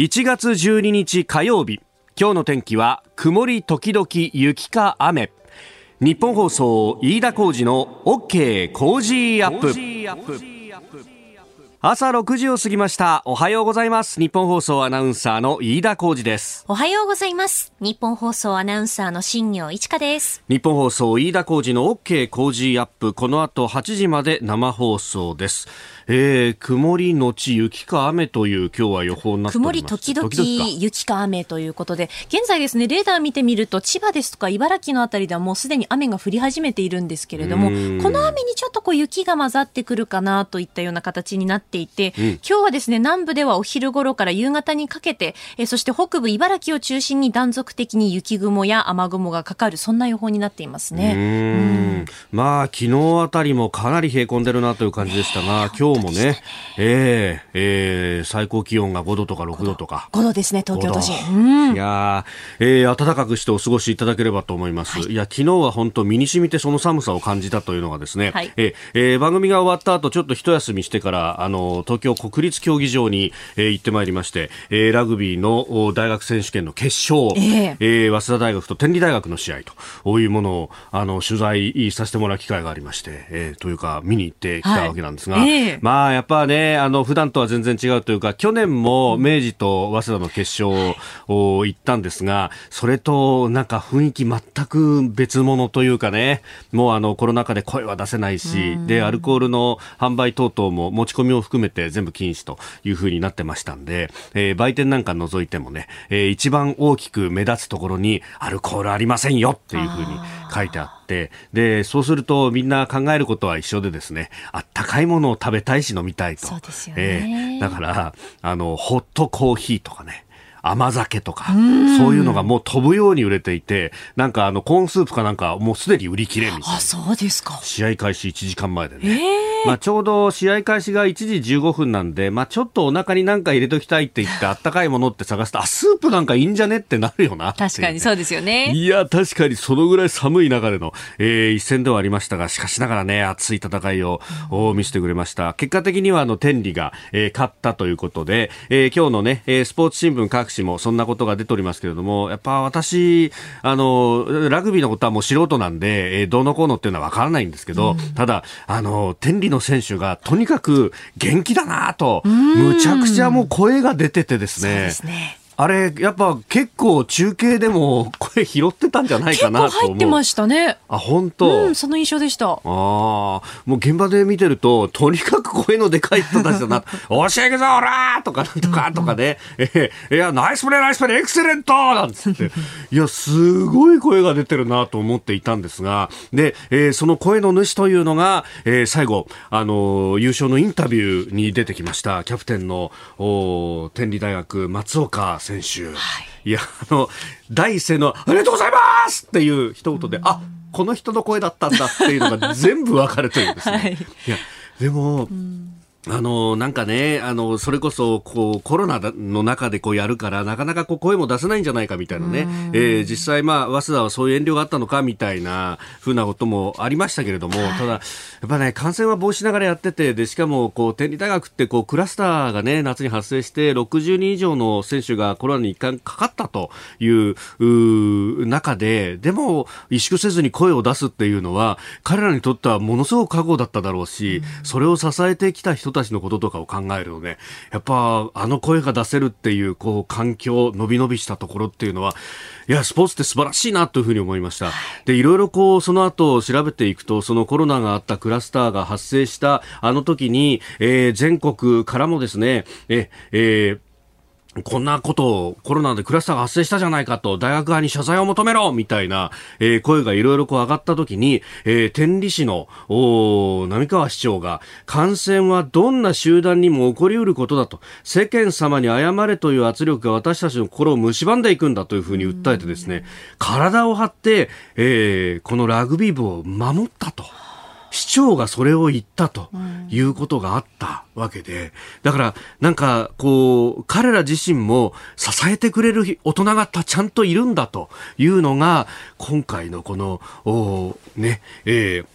1月12日火曜日。今日の天気は曇り時々雪か雨。日本放送飯田浩二の OK 工事アップ。朝6時を過ぎました。おはようございます。日本放送アナウンサーの飯田浩二です。おはようございます。日本放送アナウンサーの新業一華です。日本放送飯田浩二の OK 工事アップ。この後8時まで生放送ですえー、曇りのち雪か雨という今日は予報になって曇り時々雪か雨ということで、現在ですね、レーダー見てみると、千葉ですとか茨城のあたりではもうすでに雨が降り始めているんですけれども、この雨にちょっとこう雪が混ざってくるかなといったような形になっていて、うん、今日はですね、南部ではお昼頃から夕方にかけて、えー、そして北部茨城を中心に断続的に雪雲や雨雲がかかる、そんな予報になっていますね。うん。まあ、昨日あたりもかなり冷え込んでるなという感じでしたが、今日もね、えー、えー、最高気温が5度とか6度とか。5度ですね、東京都心。うん、いやえー、暖かくしてお過ごしいただければと思います。はい、いや、昨日は本当身に染みてその寒さを感じたというのがですね、はい、えー、番組が終わった後、ちょっと一休みしてから、あの、東京国立競技場に、えー、行ってまいりまして、えー、ラグビーの大学選手権の決勝、えー、えー、早稲田大学と天理大学の試合というものを、あの、取材させてもらう機会がありまして、えー、というか、見に行ってきたわけなんですが、はい。えー、まあ、やっぱね、あの、普段とは全然違うというか、去年も明治と早稲田の決勝を行ったんですが、それとなんか雰囲気全く別物というかね、もうあの、コロナ禍で声は出せないし、で、アルコールの販売等々も持ち込みを含めて全部禁止というふうになってましたんで、えー、売店なんか除いてもね、えー、一番大きく目立つところにアルコールありませんよっていうふうに書いてあって、で、そうするとみんな考えることは一緒でですね、あったかいものを食べたいし飲みたいと。そうですよね。えー、だから、あの、ホットコーヒーとかね、甘酒とか、そういうのがもう飛ぶように売れていて、なんかあの、コーンスープかなんかもうすでに売り切れみたいな。あ、そうですか。試合開始1時間前でね。えー、まあちょうど試合開始が1時15分なんで、まあちょっとお腹になんか入れときたいって言ってあったかいものって探すと、あ、スープなんかいいんじゃねってなるよな、確かにそうですよね。いや、確かにそのぐらい寒い中での、えー、一戦ではありましたが、しかしながらね、熱い戦いを、うん、見せてくれました。結果的にはあの、天理が、えー、勝ったということで、えー、今日のね、スポーツ新聞各紙もそんなことがが出ておりますけれども、やっぱ私、あの、ラグビーのことはもう素人なんで、えー、どうのこうのっていうのはわからないんですけど、うん、ただ、あの、天理の選手がとにかく元気だなと、むちゃくちゃもう声が出ててですね。そうですね。あれ、やっぱ結構中継でも 声拾ってたんじゃないかなと結構入ってましたね。あ、本当、うん、その印象でした。ああ、もう現場で見てると、とにかく声のでかい人たちだな。おしゃ行くぞ、おらとか、なんとか、とかね。えー、いや、ナイスプレー、ナイスプレー、エクセレントなんつって。いや、すごい声が出てるなと思っていたんですが、で、えー、その声の主というのが、えー、最後、あのー、優勝のインタビューに出てきました、キャプテンの、お天理大学、松岡選手選手、はい、いやあの第一声の「ありがとうございます!」っていう一言で、うん、あこの人の声だったんだっていうのが全部わかるというですね。はい、いやでも、うんあの、なんかね、あの、それこそ、こう、コロナの中でこうやるから、なかなかこう声も出せないんじゃないかみたいなね、えー、実際まあ、早稲田はそういう遠慮があったのかみたいなふうなこともありましたけれども、ただ、やっぱね、感染は防止しながらやってて、で、しかも、こう、天理大学ってこう、クラスターがね、夏に発生して、60人以上の選手がコロナに一回かかったという、う中で、でも、萎縮せずに声を出すっていうのは、彼らにとってはものすごく覚悟だっただろうし、それを支えてきた人人たちのこととかを考えるとね、やっぱあの声が出せるっていう、こう、環境、伸び伸びしたところっていうのは、いや、スポーツって素晴らしいなというふうに思いました。で、いろいろこう、その後調べていくと、そのコロナがあったクラスターが発生したあの時に、えー、全国からもですね、え、えーこんなことをコロナでクラスターが発生したじゃないかと大学側に謝罪を求めろみたいな、えー、声がいろいろこう上がったときに、えー、天理市の浪川市長が感染はどんな集団にも起こりうることだと世間様に謝れという圧力が私たちの心を蝕んでいくんだというふうに訴えてですね体を張って、えー、このラグビー部を守ったと。市長がそれを言ったということがあったわけで、だからなんかこう、彼ら自身も支えてくれる大人がちゃんといるんだというのが、今回のこの、おね、えー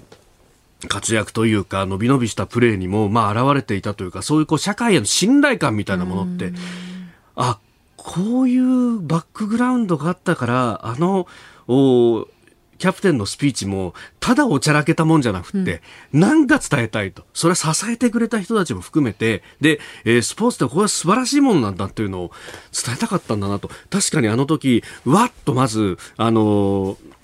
活躍というか、伸び伸びしたプレーにも、まあ、現れていたというか、そういうこう、社会への信頼感みたいなものって、あ、こういうバックグラウンドがあったから、あの、おキャプテンのスピーチも、ただおちゃらけたもんじゃなくて、うん、なんか伝えたいと。それは支えてくれた人たちも含めて、で、えー、スポーツってこれは素晴らしいものなんだっていうのを伝えたかったんだなと。確かにあの時、わっとまず、あのー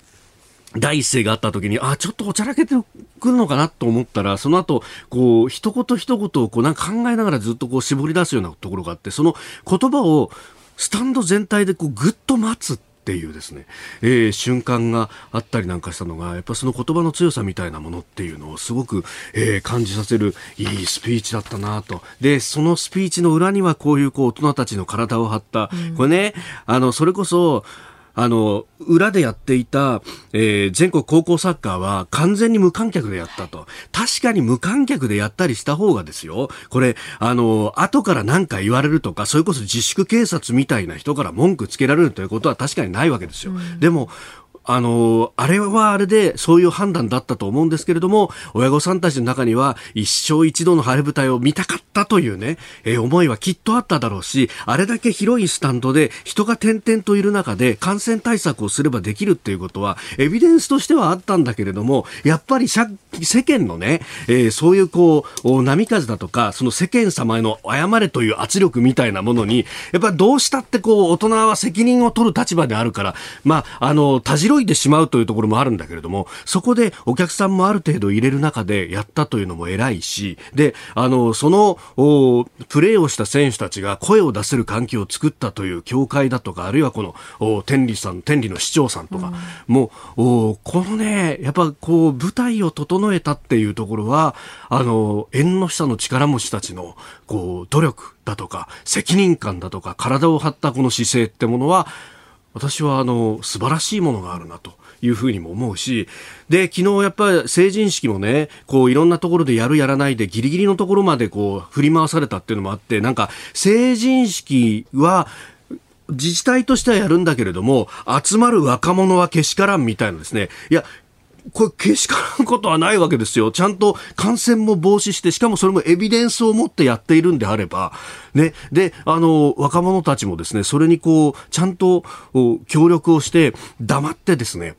第一声があった時に、あ、ちょっとおちゃらけてくるのかなと思ったら、その後、こう、一言一言をこう、なんか考えながらずっとこう、絞り出すようなところがあって、その言葉を、スタンド全体でこう、ぐっと待つっていうですね、えー、瞬間があったりなんかしたのが、やっぱその言葉の強さみたいなものっていうのをすごく、えー、感じさせるいいスピーチだったなと。で、そのスピーチの裏にはこういうこう大人たちの体を張った、うん、これね、あの、それこそ、あの、裏でやっていた、えー、全国高校サッカーは完全に無観客でやったと。確かに無観客でやったりした方がですよ。これ、あの、後から何か言われるとか、それこそ自粛警察みたいな人から文句つけられるということは確かにないわけですよ。うん、でも、あの、あれはあれでそういう判断だったと思うんですけれども、親御さんたちの中には一生一度の晴れ舞台を見たかったというね、えー、思いはきっとあっただろうし、あれだけ広いスタンドで人が点々といる中で感染対策をすればできるっていうことは、エビデンスとしてはあったんだけれども、やっぱり世間のね、えー、そういうこう、波風だとか、その世間様への謝れという圧力みたいなものに、やっぱどうしたってこう、大人は責任を取る立場であるから、まあ、あの、たじろいでしまうというところもあるんだけれども、そこでお客さんもある程度入れる中でやったというのも偉いし、で、あの、その、プレーをした選手たちが声を出せる環境を作ったという協会だとか、あるいはこの、天理さん、天理の市長さんとか、うん、もう、このね、やっぱこう、舞台を整えたっていうところは、あの、縁の下の力持ちたちの、こう、努力だとか、責任感だとか、体を張ったこの姿勢ってものは、私はあの素晴らしいものがあるなというふうにも思うし、で、昨日やっぱり成人式もね、こういろんなところでやるやらないでギリギリのところまでこう振り回されたっていうのもあって、なんか成人式は自治体としてはやるんだけれども、集まる若者はけしからんみたいなですね。いや、これ、けしからんことはないわけですよ。ちゃんと感染も防止して、しかもそれもエビデンスを持ってやっているんであれば、ね。で、あの、若者たちもですね、それにこう、ちゃんと協力をして、黙ってですね、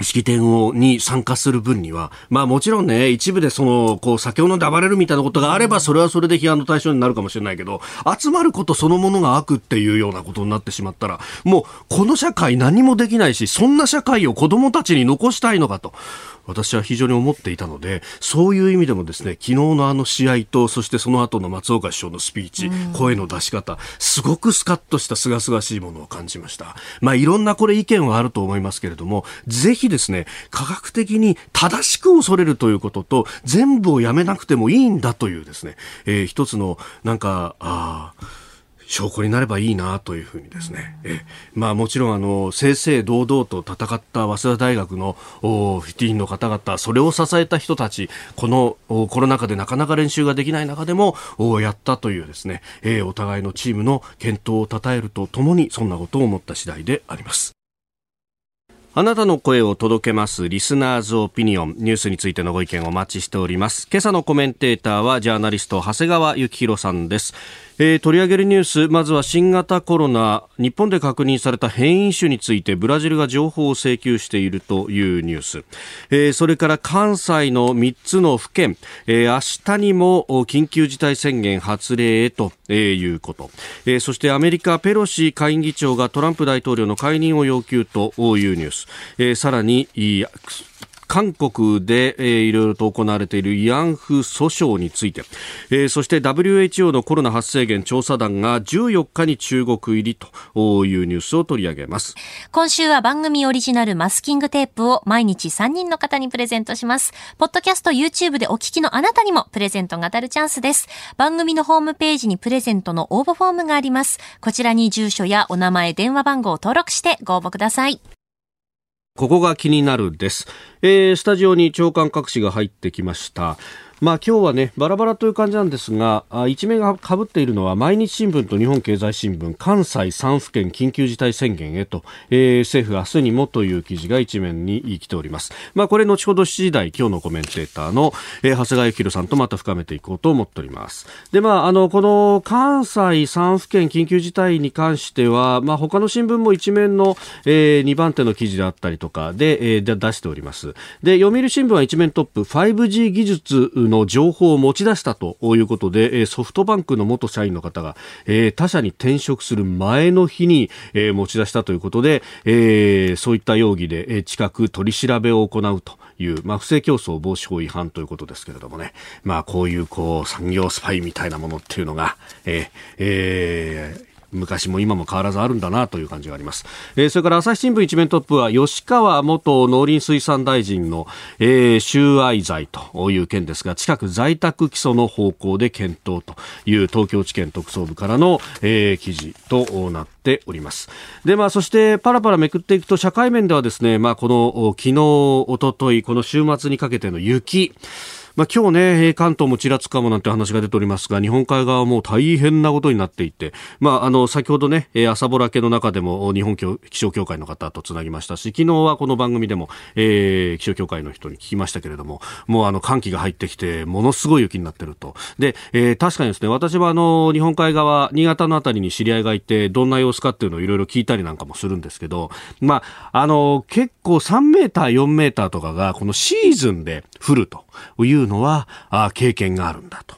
式典をに参加する分には、まあもちろんね、一部でその、こう、酒を飲んで暴れるみたいなことがあれば、それはそれで批判の対象になるかもしれないけど、集まることそのものが悪っていうようなことになってしまったら、もう、この社会何もできないし、そんな社会を子供たちに残したいのかと。私は非常に思っていたのでそういう意味でもですね昨日のあの試合とそしてその後の松岡首相のスピーチ、声の出し方すごくスカッとした清々しいものを感じましたまあいろんなこれ意見はあると思いますけれどもぜひですね科学的に正しく恐れるということと全部をやめなくてもいいんだというですね、えー、一つのなんかあ証拠になればいいなというふうにですね、えまあ、もちろんあの正々堂々と戦った早稲田大学のフィティーンの方々それを支えた人たちこのコロナ禍でなかなか練習ができない中でもやったというですね、えお互いのチームの健闘を称えるとともにそんなことを思った次第であります。あなたの声を届けますリスナーズオピニオン。ニュースについてのご意見をお待ちしております。今朝のコメンテーターはジャーナリスト長谷川幸宏さんです。えー、取り上げるニュースまずは新型コロナ日本で確認された変異種についてブラジルが情報を請求しているというニュース、えー、それから関西の3つの府県、えー、明日にも緊急事態宣言発令へということ、え、そしてアメリカペロシ下院議長がトランプ大統領の解任を要求というニュース、え、さらに韓国で、えー、いろいろと行われている慰安婦訴訟について、えー、そして WHO のコロナ発生源調査団が14日に中国入りというニュースを取り上げます。今週は番組オリジナルマスキングテープを毎日3人の方にプレゼントします。ポッドキャスト YouTube でお聞きのあなたにもプレゼントが当たるチャンスです。番組のホームページにプレゼントの応募フォームがあります。こちらに住所やお名前、電話番号を登録してご応募ください。ここが気になるです。えー、スタジオに長官各紙が入ってきました。まあ今日はね、バラバラという感じなんですが、一面が被っているのは毎日新聞と日本経済新聞、関西3府県緊急事態宣言へと、えー、政府明日にもという記事が一面に来ております。まあこれ後ほど7時台、今日のコメンテーターの、えー、長谷川幸宏さんとまた深めていこうと思っております。で、まああの、この関西3府県緊急事態に関しては、まあ他の新聞も一面の、えー、2番手の記事であったりとかで、えー、出しております。で、読売新聞は一面トップ、5G 技術の情報を持ち出したということで、ソフトバンクの元社員の方がえ、他社に転職する前の日にえ持ち出したということでえ、そういった容疑でえ近く取り調べを行うという、まあ、不正競争防止法違反ということですけれどもね、まあ、こういうこう産業スパイみたいなものっていうのが、ええー昔も今も変わらずあるんだなという感じがあります。えー、それから朝日新聞一面トップは吉川元農林水産大臣の、えー、収賄罪という件ですが、近く在宅起訴の方向で検討という東京地検特捜部からの、えー、記事となっております。で、まあ、そしてパラパラめくっていくと社会面ではですね、まあ、この昨日、おととい、この週末にかけての雪、まあ、今日ね、関東もちらつくかもなんて話が出ておりますが、日本海側はもう大変なことになっていて、まあ、あの、先ほどね、朝ぼらけの中でも日本気象協会の方とつなぎましたし、昨日はこの番組でも、えー、気象協会の人に聞きましたけれども、もうあの、寒気が入ってきて、ものすごい雪になってると。で、えー、確かにですね、私はあの、日本海側、新潟のあたりに知り合いがいて、どんな様子かっていうのをいろいろ聞いたりなんかもするんですけど、まあ、あの、結構3メーター、4メーターとかが、このシーズンで降るというのは、あ経験があるんだと。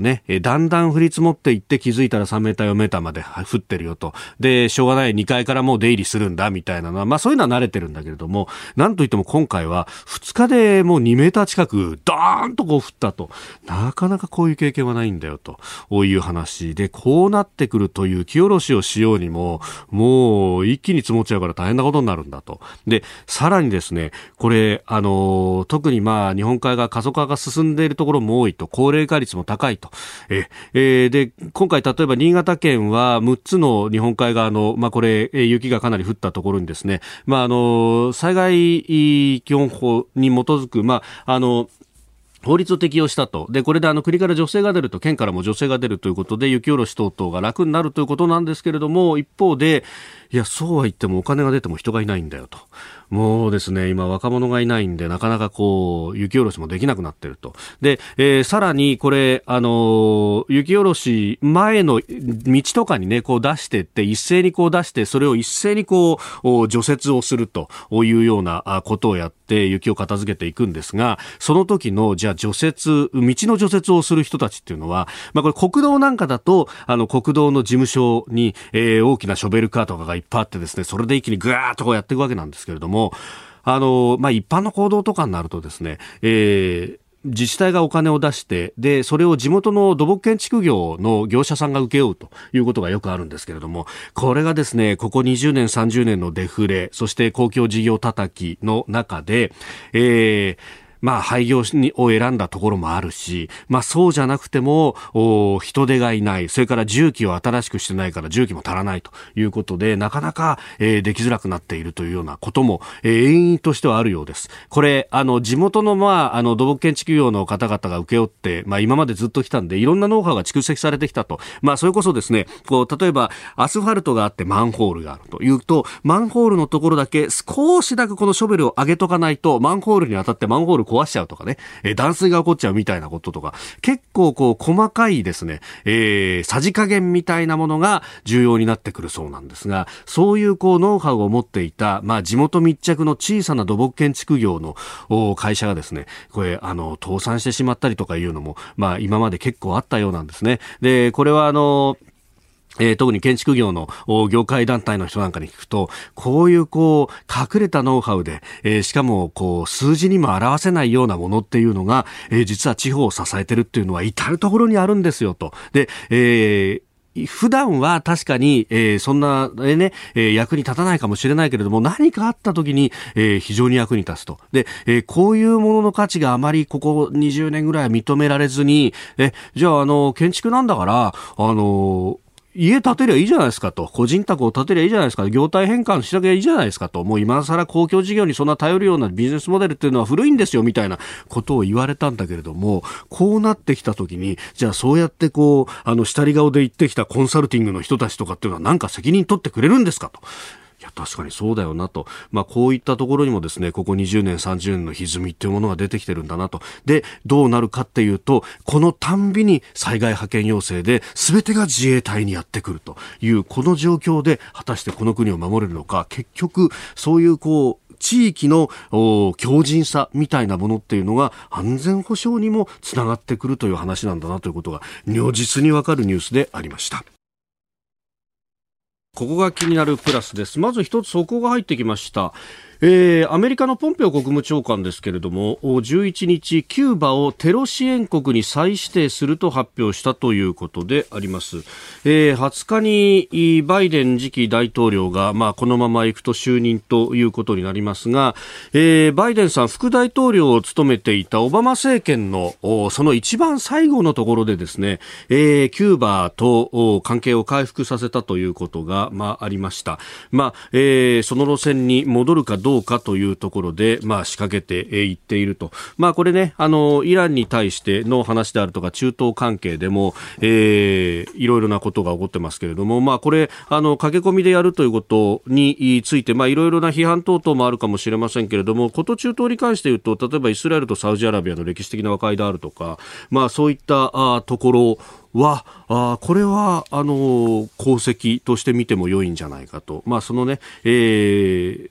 ね、だんだん降り積もっていって気づいたら3メーター4メーターまで降ってるよと。で、しょうがない2階からもう出入りするんだみたいなのは、まあそういうのは慣れてるんだけれども、なんといっても今回は2日でもう2メーター近くドーンとこう降ったと。なかなかこういう経験はないんだよという話で、こうなってくると雪下ろしをしようにも、もう一気に積もっちゃうから大変なことになるんだと。で、さらにですね、これ、あの、特にまあ日本海側過疎化が進んでいるところも多いと、高齢化率も高いと。えー、で、今回例えば新潟県は6つの日本海側の、まあこれ、雪がかなり降ったところにですね、まああの、災害基本法に基づく、まああの、法律を適用したと。で、これであの国から女性が出ると、県からも女性が出るということで、雪下ろし等々が楽になるということなんですけれども、一方で、いや、そうは言ってもお金が出ても人がいないんだよと。もうですね、今若者がいないんで、なかなかこう、雪下ろしもできなくなってると。で、えー、さらにこれ、あの、雪下ろし前の道とかにね、こう出してって、一斉にこう出して、それを一斉にこう、除雪をするというようなことをやって、雪を片付けていくんですが、その時の、じゃあ除雪、道の除雪をする人たちっていうのは、まあこれ国道なんかだと、あの国道の事務所に、えー、大きなショベルカーとかがいっぱいあってですね、それで一気にぐーっとこうやっていくわけなんですけれども、もあの、まあ、一般の行動とかになるとですね、えー、自治体がお金を出して、で、それを地元の土木建築業の業者さんが請け負うということがよくあるんですけれども、これがですね、ここ20年、30年のデフレ、そして公共事業叩きの中で、えー、まあ、廃業を選んだところもあるし、まあ、そうじゃなくても、人手がいない、それから重機を新しくしてないから重機も足らないということで、なかなか、えー、できづらくなっているというようなことも、えー、原因としてはあるようです。これ、あの、地元の、まあ、あの、土木建築業の方々が請け負って、まあ、今までずっと来たんで、いろんなノウハウが蓄積されてきたと。まあ、それこそですね、こう、例えば、アスファルトがあってマンホールがあるというと、マンホールのところだけ少しだけこのショベルを上げとかないと、マンホールに当たってマンホール壊しちゃうとかね、えー、断水が起こっちゃうみたいなこととか、結構こう細かいですね、えー、さじ加減みたいなものが重要になってくるそうなんですが、そういうこうノウハウを持っていた、まあ地元密着の小さな土木建築業の会社がですね、これあの倒産してしまったりとかいうのも、まあ今まで結構あったようなんですね。で、これはあの、えー、特に建築業の業界団体の人なんかに聞くと、こういうこう、隠れたノウハウで、えー、しかもこう、数字にも表せないようなものっていうのが、えー、実は地方を支えてるっていうのは至るところにあるんですよと。で、えー普段は確かに、えー、そんな、えー、ね、えー、役に立たないかもしれないけれども、何かあった時に、えー、非常に役に立つと。で、えー、こういうものの価値があまりここ20年ぐらい認められずに、え、じゃあ、あの、建築なんだから、あの、家建てりゃいいじゃないですかと、個人宅を建てりゃいいじゃないですか、業態変換しなきゃいいじゃないですかと、もう今更公共事業にそんな頼るようなビジネスモデルっていうのは古いんですよみたいなことを言われたんだけれども、こうなってきたときに、じゃあそうやってこう、あの、下り顔で言ってきたコンサルティングの人たちとかっていうのはなんか責任取ってくれるんですかと。いや、確かにそうだよなと。まあ、こういったところにもですね、ここ20年、30年の歪みっていうものが出てきてるんだなと。で、どうなるかっていうと、このたんびに災害派遣要請で、全てが自衛隊にやってくるという、この状況で、果たしてこの国を守れるのか、結局、そういうこう、地域の強靭さみたいなものっていうのが安全保障にもつながってくるという話なんだなということが如実にわかるニュースでありました。ここが気になるプラスです。まず一つ速報が入ってきました。えー、アメリカのポンペオ国務長官ですけれども11日キューバをテロ支援国に再指定すると発表したということであります、えー、20日にバイデン次期大統領が、まあ、このままいくと就任ということになりますが、えー、バイデンさん副大統領を務めていたオバマ政権のその一番最後のところでですね、えー、キューバと関係を回復させたということが、まあ、ありました、まあえー、その路線に戻るかどうかというところで、まあ、仕掛けていっていると。まあ、これね、あの、イランに対しての話であるとか、中東関係でも、えー、いろいろなことが起こってますけれども、まあ、これ、あの、駆け込みでやるということについて、まあ、いろいろな批判等々もあるかもしれませんけれども、こと中東に関して言うと、例えばイスラエルとサウジアラビアの歴史的な和解であるとか、まあ、そういったあところは、あこれは、あの、功績として見ても良いんじゃないかと。まあ、そのね、えー、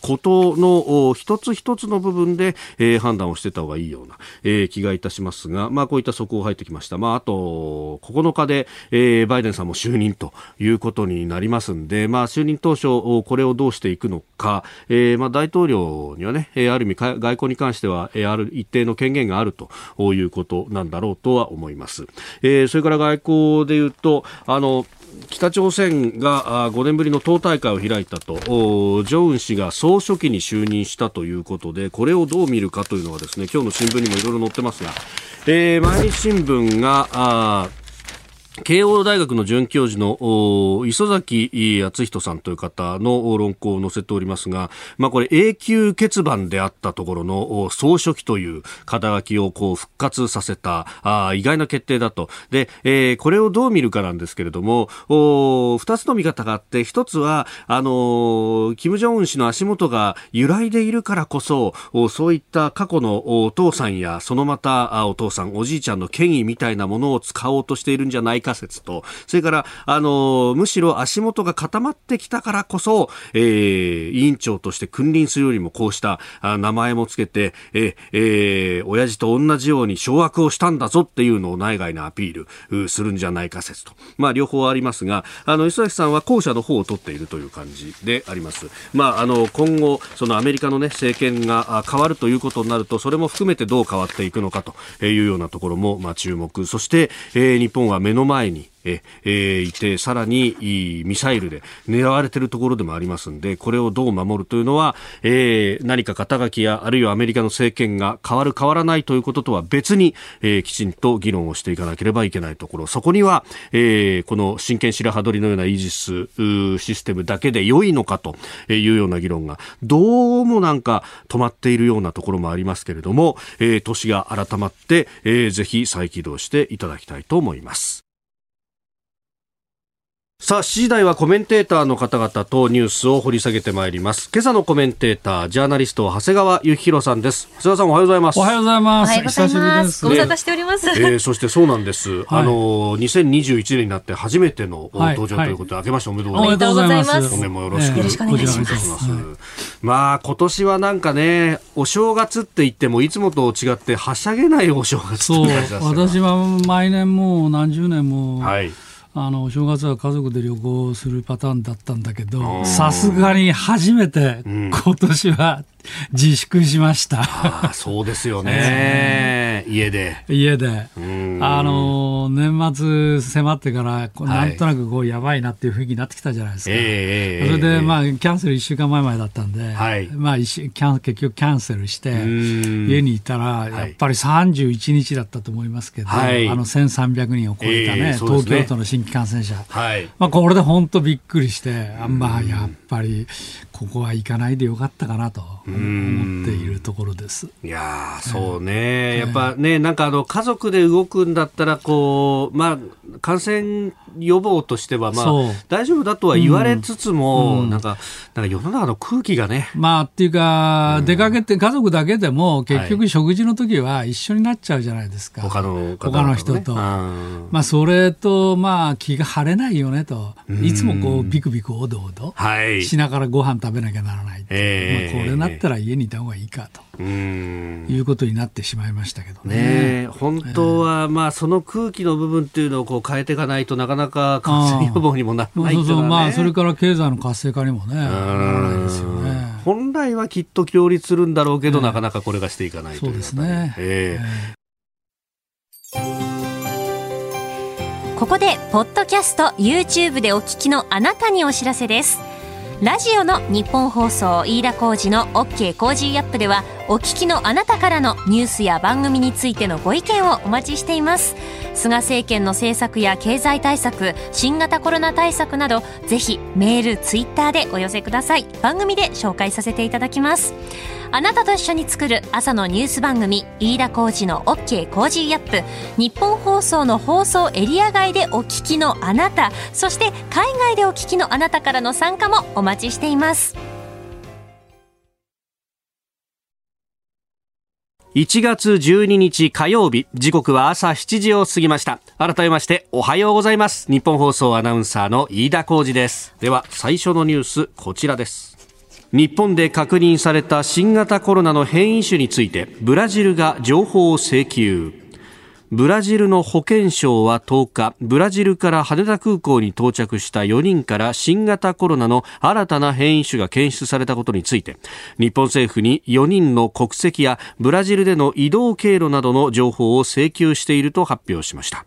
ことの一つ一つの部分で、えー、判断をしてた方がいいような、えー、気がいたしますが、まあ、こういった速報入ってきました。まあ、あと、9日で、えー、バイデンさんも就任ということになりますんで、まあ、就任当初、これをどうしていくのか、えー、まあ、大統領にはね、ある意味、外交に関しては、ある一定の権限があるということなんだろうとは思います。えー、それから外交で言うと、あの、北朝鮮が5年ぶりの党大会を開いたと、ジョン氏が総書記に就任したということで、これをどう見るかというのはですね、今日の新聞にもいろいろ載ってますが、えー、毎日新聞が、慶応大学の准教授の磯崎敦人さんという方の論考を載せておりますが、まあ、これ永久欠番であったところの総書記という肩書きをこう復活させたあ意外な決定だと。で、えー、これをどう見るかなんですけれども二つの見方があって一つはあの金正恩氏の足元が揺らいでいるからこそそういった過去のお父さんやそのまたお父さんおじいちゃんの権威みたいなものを使おうとしているんじゃないか仮説と、それから、あの、むしろ足元が固まってきたからこそ、えー、委員長として君臨するよりもこうした名前もつけて、ええー、親父と同じように掌握をしたんだぞっていうのを内外にアピールするんじゃないか説と。まあ、両方ありますが、あの、磯崎さんは後者の方を取っているという感じであります。まあ、あの、今後、そのアメリカのね、政権が変わるということになると、それも含めてどう変わっていくのかというようなところも、まあ、注目。そして、えー、日本は目の前前にええいて、さらにミサイルで狙われているところでもありますんで、これをどう守るというのは、えー、何か肩書きや、あるいはアメリカの政権が変わる変わらないということとは別に、えー、きちんと議論をしていかなければいけないところ、そこには、えー、この真剣白羽取りのようなイージスシステムだけで良いのかというような議論が、どうもなんか止まっているようなところもありますけれども、えー、年が改まって、えー、ぜひ再起動していただきたいと思います。さあ、7時台はコメンテーターの方々とニュースを掘り下げてまいります。今朝のコメンテーター、ジャーナリスト、長谷川幸宏さんです。長谷川さん、おはようございます。おはようございます。久しぶりです。ご無沙汰しております。えー、そしてそうなんです。はい、あの、2021年になって初めての登場ということで、はい、明けましておめでとうございます。おめでとうございます。本年もよろしく、えー、よろしくお願いします。まあ、今年はなんかね、お正月って言っても、いつもと違ってはしゃげないお正月そう、私は毎年もう何十年も、はい。あのお正月は家族で旅行するパターンだったんだけどさすがに初めて今年は自粛しました。あそうですよね。家で。家で。あの、年末迫ってから、なんとなくこう、やばいなっていう雰囲気になってきたじゃないですか。えー、それで、まあ、キャンセル1週間前までだったんで、はい、まあ、キャン結局キャンセルして、家にいたら、やっぱり31日だったと思いますけど、はい、あの、1300人を超えたね、えー、東京都の新感染者、は。い。まあ、これで本当びっくりして、あまあ、やっぱりここは行かないでよかったかなと思っているところです。いやそうね、えー、やっぱね、なんかあの家族で動くんだったらこう、まあ、感染予防としては、まあ、大丈夫だとは言われつつも、うん、なんか、なんか世の中の空気がね。まあ、っていうか、うん、出かけて家族だけでも、結局食事の時は一緒になっちゃうじゃないですか。他の、ね、他の人と。まあ、それと、まあ、気が晴れないよねと。いつもこう、ビクビクおどおどしながらご飯食べなきゃならない。えー、まあ、これなったら家にいた方がいいかと。いうことになってしまいましたけどね。ね本当は、まあ、その空気の部分っていうのをこう変えていかないとなかなか感染予防にもならない、ね、そうそうまあ、それから経済の活性化にもね、ならないですよね。本来はきっと両立するんだろうけど、なかなかこれがしていかないと。いう、そうですね。えーここでポッドキャスト YouTube でお聞きのあなたにお知らせですラジオのニッポン放送飯田浩司の OK Cozy up ではお聞きのあなたからのニュースや番組についてのご意見をお待ちしています。菅政権の政策や経済対策新型コロナ対策などぜひメールツイッターでお寄せください。番組で紹介させていただきます。あなたと一緒に作る朝のニュース番組飯田浩司の OK Cozy up。ニッポン放送の放送エリア外でお聞きのあなたそして海外でお聞きのあなたからの参加もお待ちしています。1月12日火曜日時刻は朝7時を過ぎました。改めましておはようございます。ニッポン放送アナウンサーの飯田浩司です。では最初のニュースこちらです。日本で確認された新型コロナの変異種についてブラジルが情報を請求。ブラジルの保健省は10日ブラジルから羽田空港に到着した4人から新型コロナの新たな変異種が検出されたことについて日本政府に4人の国籍やブラジルでの移動経路などの情報を請求していると発表しました。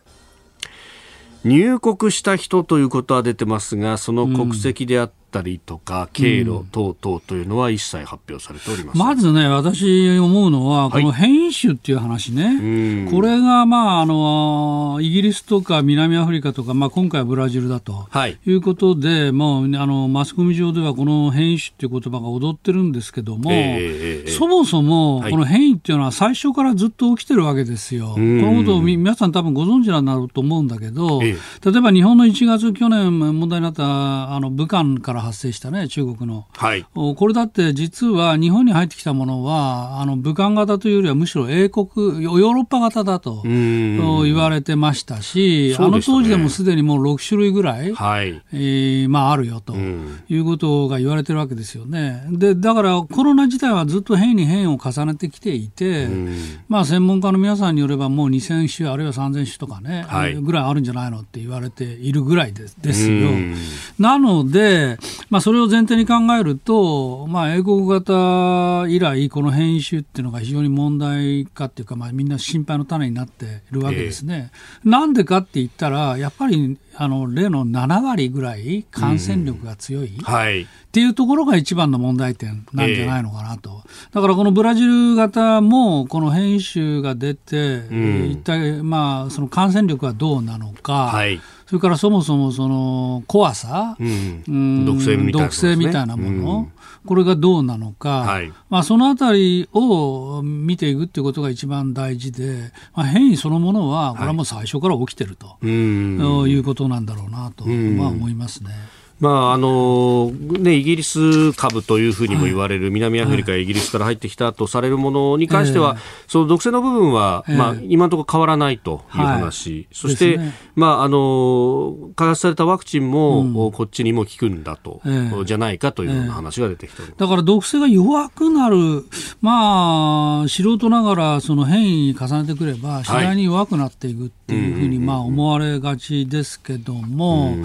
入国した人ということは出てますがその国籍であったったりとか経路等々というのは一切発表されております、まずね、私思うのは、この変異種っていう話ね、はい、これが、まあ、あのイギリスとか南アフリカとか、まあ、今回はブラジルだと、はい、いうことで、もうあのマスコミ上ではこの変異種っていう言葉が踊ってるんですけども、えー、そもそもこの変異っていうのは最初からずっと起きてるわけですよ。このことを皆さん多分ご存知なんだろうと思うんだけど、えー、例えば日本の1月、去年問題になったあの武漢から発生したね、中国の。はい、これだって実は日本に入ってきたものは、あの武漢型というよりはむしろ英国、ヨーロッパ型だと言われてましたし、ね、あの当時でもすでにもう6種類ぐらい、はい。えーまあ、あるよということが言われてるわけですよね。でだからコロナ自体はずっと変に変異を重ねてきていて、まあ、専門家の皆さんによればもう2000種あるいは3000種とかね、はい、ぐらいあるんじゃないのって言われているぐらいですですよ。なので、まあ、それを前提に考えると、まあ、英国型以来、この変異種っていうのが非常に問題かっていうか、まあ、みんな心配の種になっているわけですね。えー、なんでかって言ったら、やっぱりあの例の7割ぐらい感染力が強い、うんはい、っていうところが一番の問題点なんじゃないのかなと、えー、だからこのブラジル型もこの変異種が出て、うん、一体、まあ、その感染力はどうなのか。はいそれからそもそもその怖さ、うん、毒性みたいな、ね、毒性みたいなもの、うん、これがどうなのか、はい、まあ、そのあたりを見ていくということが一番大事で、まあ、変異そのものは、これはもう最初から起きてると、はい、いうことなんだろうなと、まあ、思いますね。まああのね、イギリス株というふうにも言われる、南アフリカやイギリスから入ってきたとされるものに関しては、その毒性の部分は、まあ、今のところ変わらないという話、そして、まああの開発されたワクチンも、こっちにも効くんだと、じゃないかというような話が出てきてだから毒性が弱くなる、まあ、素人ながらその変異重ねてくれば、次第に弱くなっていくっていうふうに、まあ、思われがちですけども、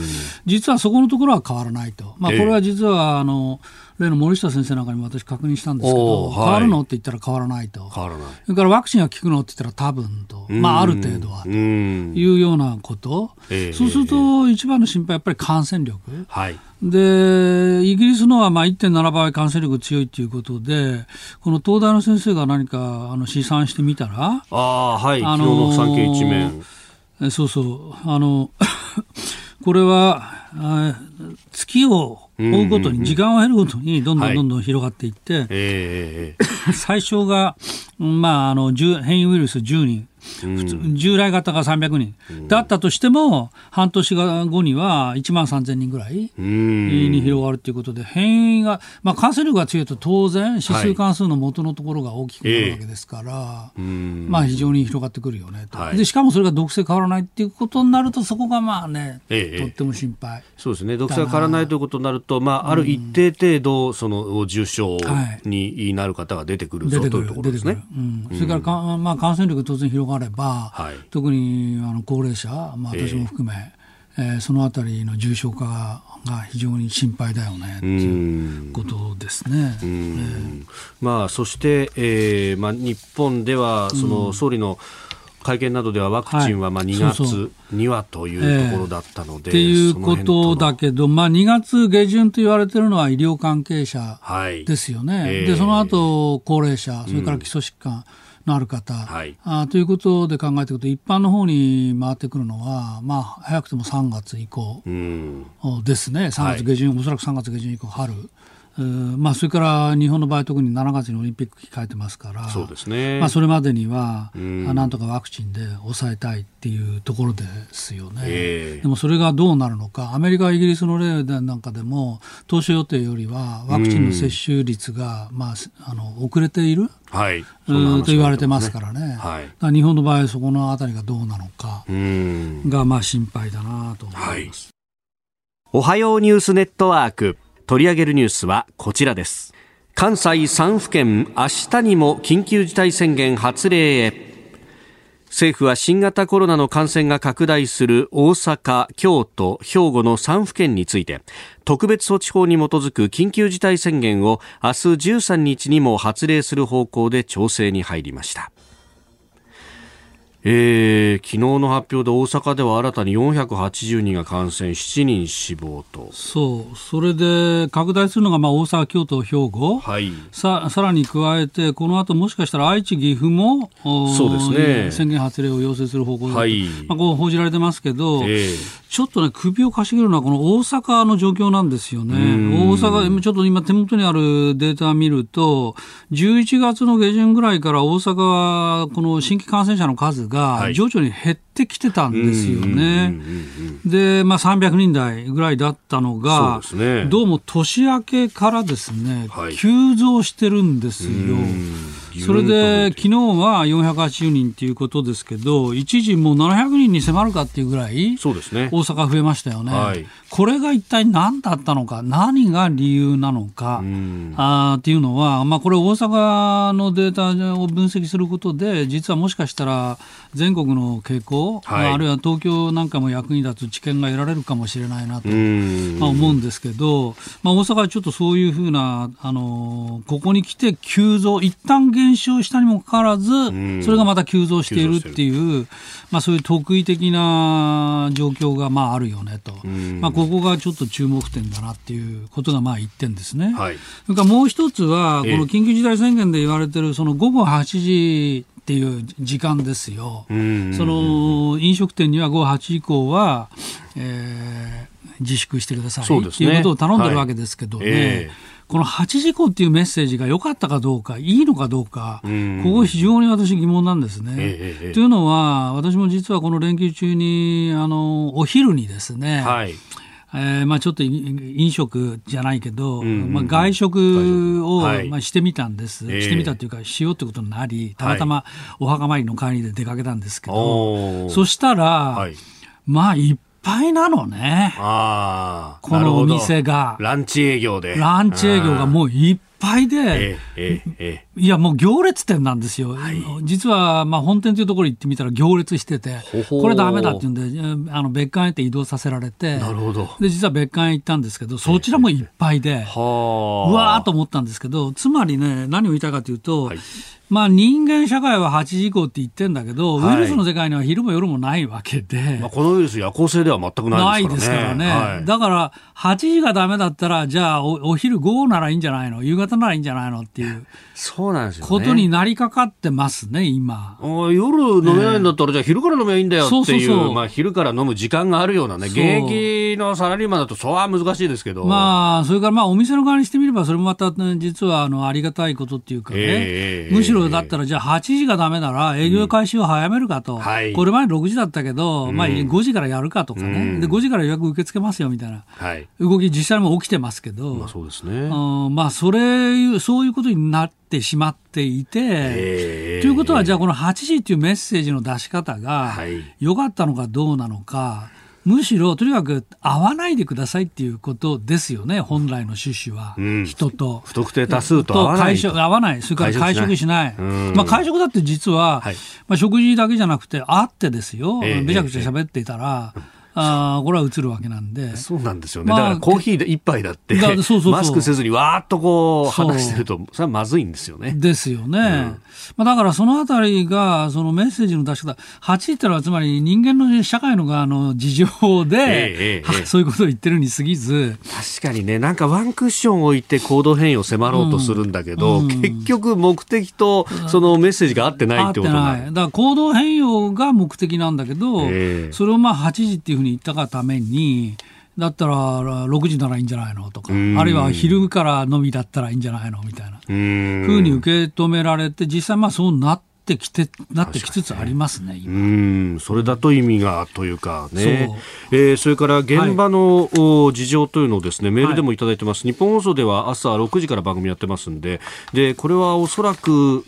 実はそこのところは変わらないと、まあ、これは実はあの、例の森下先生なんかにも私、確認したんですけど、変わるのって言ったら変わらないと、変わらない。それからワクチンが効くのって言ったら多分と、まあ、ある程度はと。いうようなこと、そうすると、一番の心配はやっぱり感染力。はい。でイギリスのはまあ1.7倍感染力強いということで、この東大の先生が何かあの試算してみたら、あはい、あのー、産経一面。そうそう、あの これは月を追うごとに、時間を経るごとに、どんどんどんどん広がっていって、最初が、まあ、あの変異ウイルス10人、普通従来型が300人、だったとしても、半年後には1万3000人ぐらいに広がるということで、変異が、まあ、感染力が強いと当然、指数関数の元のところが大きくなるわけですから、まあ、非常に広がってくるよねと、で、しかもそれが毒性変わらないっていうことになると、そこがまあね、とっても心配。そうですね、毒性が変わらないということになると、まあ、ある一定程度、その重症になる方が出てくるぞ、というところですね。それからか、まあ、感染力当然広がれば、はい、特にあの高齢者、まあ、私も含め、えー、えー、そのあたりの重症化が非常に心配だよねということですね。えー、まあ、そして、えーまあ、日本ではその総理の、会見などではワクチンはまあ2月にはというところだったので。っていうことだけど、まあ、2月下旬と言われているのは医療関係者ですよね。はいえー、でその後高齢者、それから基礎疾患。うんのある方、はい、あということで考えていくと一般の方に回ってくるのは、まあ、早くても3月以降ですね、3月下旬、はい、おそらく3月下旬以降、春。まあ、それから日本の場合、特に7月にオリンピック控えてますから、そうですね。まあ、それまでには、なんとかワクチンで抑えたいっていうところですよね、えー、でもそれがどうなるのか、アメリカ、イギリスの例なんかでも、当初予定よりはワクチンの接種率が、まあ、あの遅れている。はい、と言われてますからね、はい、日本の場合、そこのあたりがどうなのかがまあ心配だなと思います、はい、おはようニュースネットワーク取り上げるニュースはこちらです。関西3府県明日にも緊急事態宣言発令へ。政府は新型コロナの感染が拡大する大阪、京都、兵庫の3府県について特別措置法に基づく緊急事態宣言を明日13日にも発令する方向で調整に入りました。えー、昨日の発表で大阪では新たに480人が感染、7人死亡と。そう、それで拡大するのがまあ大阪、京都、兵庫、はい、ささらに加えて、この後もしかしたら愛知、岐阜もそうですね。宣言発令を要請する方向で、はい、まあ、こう報じられてますけど、えー、ちょっとね、首をかしげるのはこの大阪の状況なんですよね。大阪、ちょっと今手元にあるデータを見ると、11月の下旬ぐらいから大阪はこの新規感染者の数がが徐々に減ってきてたんですよね。で、まあ、300人台ぐらいだったのが、ね、どうも年明けからですね、はい、急増してるんですよ。それで昨日は480人ということですけど、一時もう700人に迫るかっていうぐらい、そうですね、大阪増えましたよね、はい、これが一体何だったのか、何が理由なのかあっていうのは、まあ、これ、大阪のデータを分析することで、実はもしかしたら全国の傾向、はい、あるいは東京なんかも役に立つ知見が得られるかもしれないなと、まあ、思うんですけど、まあ、大阪はちょっとそういうふうな、あのここに来て急増、一旦減減少したにもかかわらず、それがまた急増しているっていう、まあ、そういう特異的な状況がまああるよねと、まあ、ここがちょっと注目点だなっていうことがまあ一点ですね。はい、それからもう一つは、この緊急事態宣言で言われてるその午後8時っていう時間ですよ。その飲食店には午後8時以降は、えー、自粛してくださいっていうことを頼んでるわけですけどね。はいえ。ーこの8事故っていうメッセージが良かったかどうか、いいのかどうか、ここ非常に私疑問なんですね。ええというのは、私も実はこの連休中に、あの、お昼にですね、はい。えーまあ、ちょっと飲食じゃないけど、うんうん。うん、まあ、外食を、はい、まあ、してみたんです、えー、してみたというか、しようってことになり、たまたまお墓参りの帰りで出かけたんですけど、はい、そしたら、はい、まあ、一ぱいなのね。ああ。このお店が。ランチ営業で。ランチ営業がもういっぱいで、えええいや、もう行列店なんですよ。はい、実は、まあ、本店というところに行ってみたら行列してて、ほこれダメだって言うんで、あの別館へって移動させられて、なるほど。で、実は別館へ行ったんですけど、そちらもいっぱいで、うわーと思ったんですけど、つまりね、何を言いたいかというと、はいまあ、人間社会は8時以降って言ってんだけど、はい、ウイルスの世界には昼も夜もないわけで、まあ、このウイルス、夜行性では全くないですからね。からね。はい、だから、8時がだめだったら、じゃあお、お昼午後ならいいんじゃないの、夕方ならいいんじゃないの？っていう。そうなんですよ、ね、ことになりかかってますね、今。夜飲めないんだったら、じゃあ昼から飲めばいいんだよっていう、まあ、昼から飲む時間があるようなね、現役のサラリーマンだと、そうは難しいですけど。まあ、それからまあ、お店の側にしてみれば、それもまた、ね、実はあのありがたいことっていうかね、えー、むしろだったら、じゃあ8時がだめなら、営業開始を早めるかと、うん。はい、これまで6時だったけど、うん、まあ、5時からやるかとかね、うん、で5時から予約受け付けますよみたいな、はい、動き、実際も起きてますけど、まあ、そうですね。まあ、それ、そういうことになって、ってしまっていて、ということは、じゃあこの8時っていうメッセージの出し方が良かったのかどうなのか、むしろとにかく会わないでくださいっていうことですよね、本来の趣旨は、うん、人と。不特定多数と会わないと。会わない、それから会食しない。まあ、会食だって実は、はい、まあ、食事だけじゃなくて、会ってですよ、めちゃくちゃ喋っていたら、あこれは映るわけなんで。そうなんですよね。まあ、だからコーヒーで一杯だって、そうそうそうマスクせずにわーっとこう話してると、それはまずいんですよね。ですよね。うん、まあ、だからそのあたりが、そのメッセージの出し方、8っていうのはつまり人間の社会の側の事情で、え ええ、そういうことを言ってるに過ぎず。確かにね、なんかワンクッション置いて行動変容を迫ろうとするんだけど、うん、結局目的とそのメッセージが合ってないってことない。だから行動変容が目的なんだけど、それをまあ8時っていうふうにに行ったがためにだったら6時ならいいんじゃないのとかあるいは昼からのみだったらいいんじゃないのみたいな。ふうに受け止められて実際まあそうなってってきてなってきつつありますね、今。うんそれだと意味がというかね、そえー、それから現場の、はい、事情というのをですねメールでもい。ただいてます、はい、日本放送では朝6時から番組やってますんで。でこれはおそらく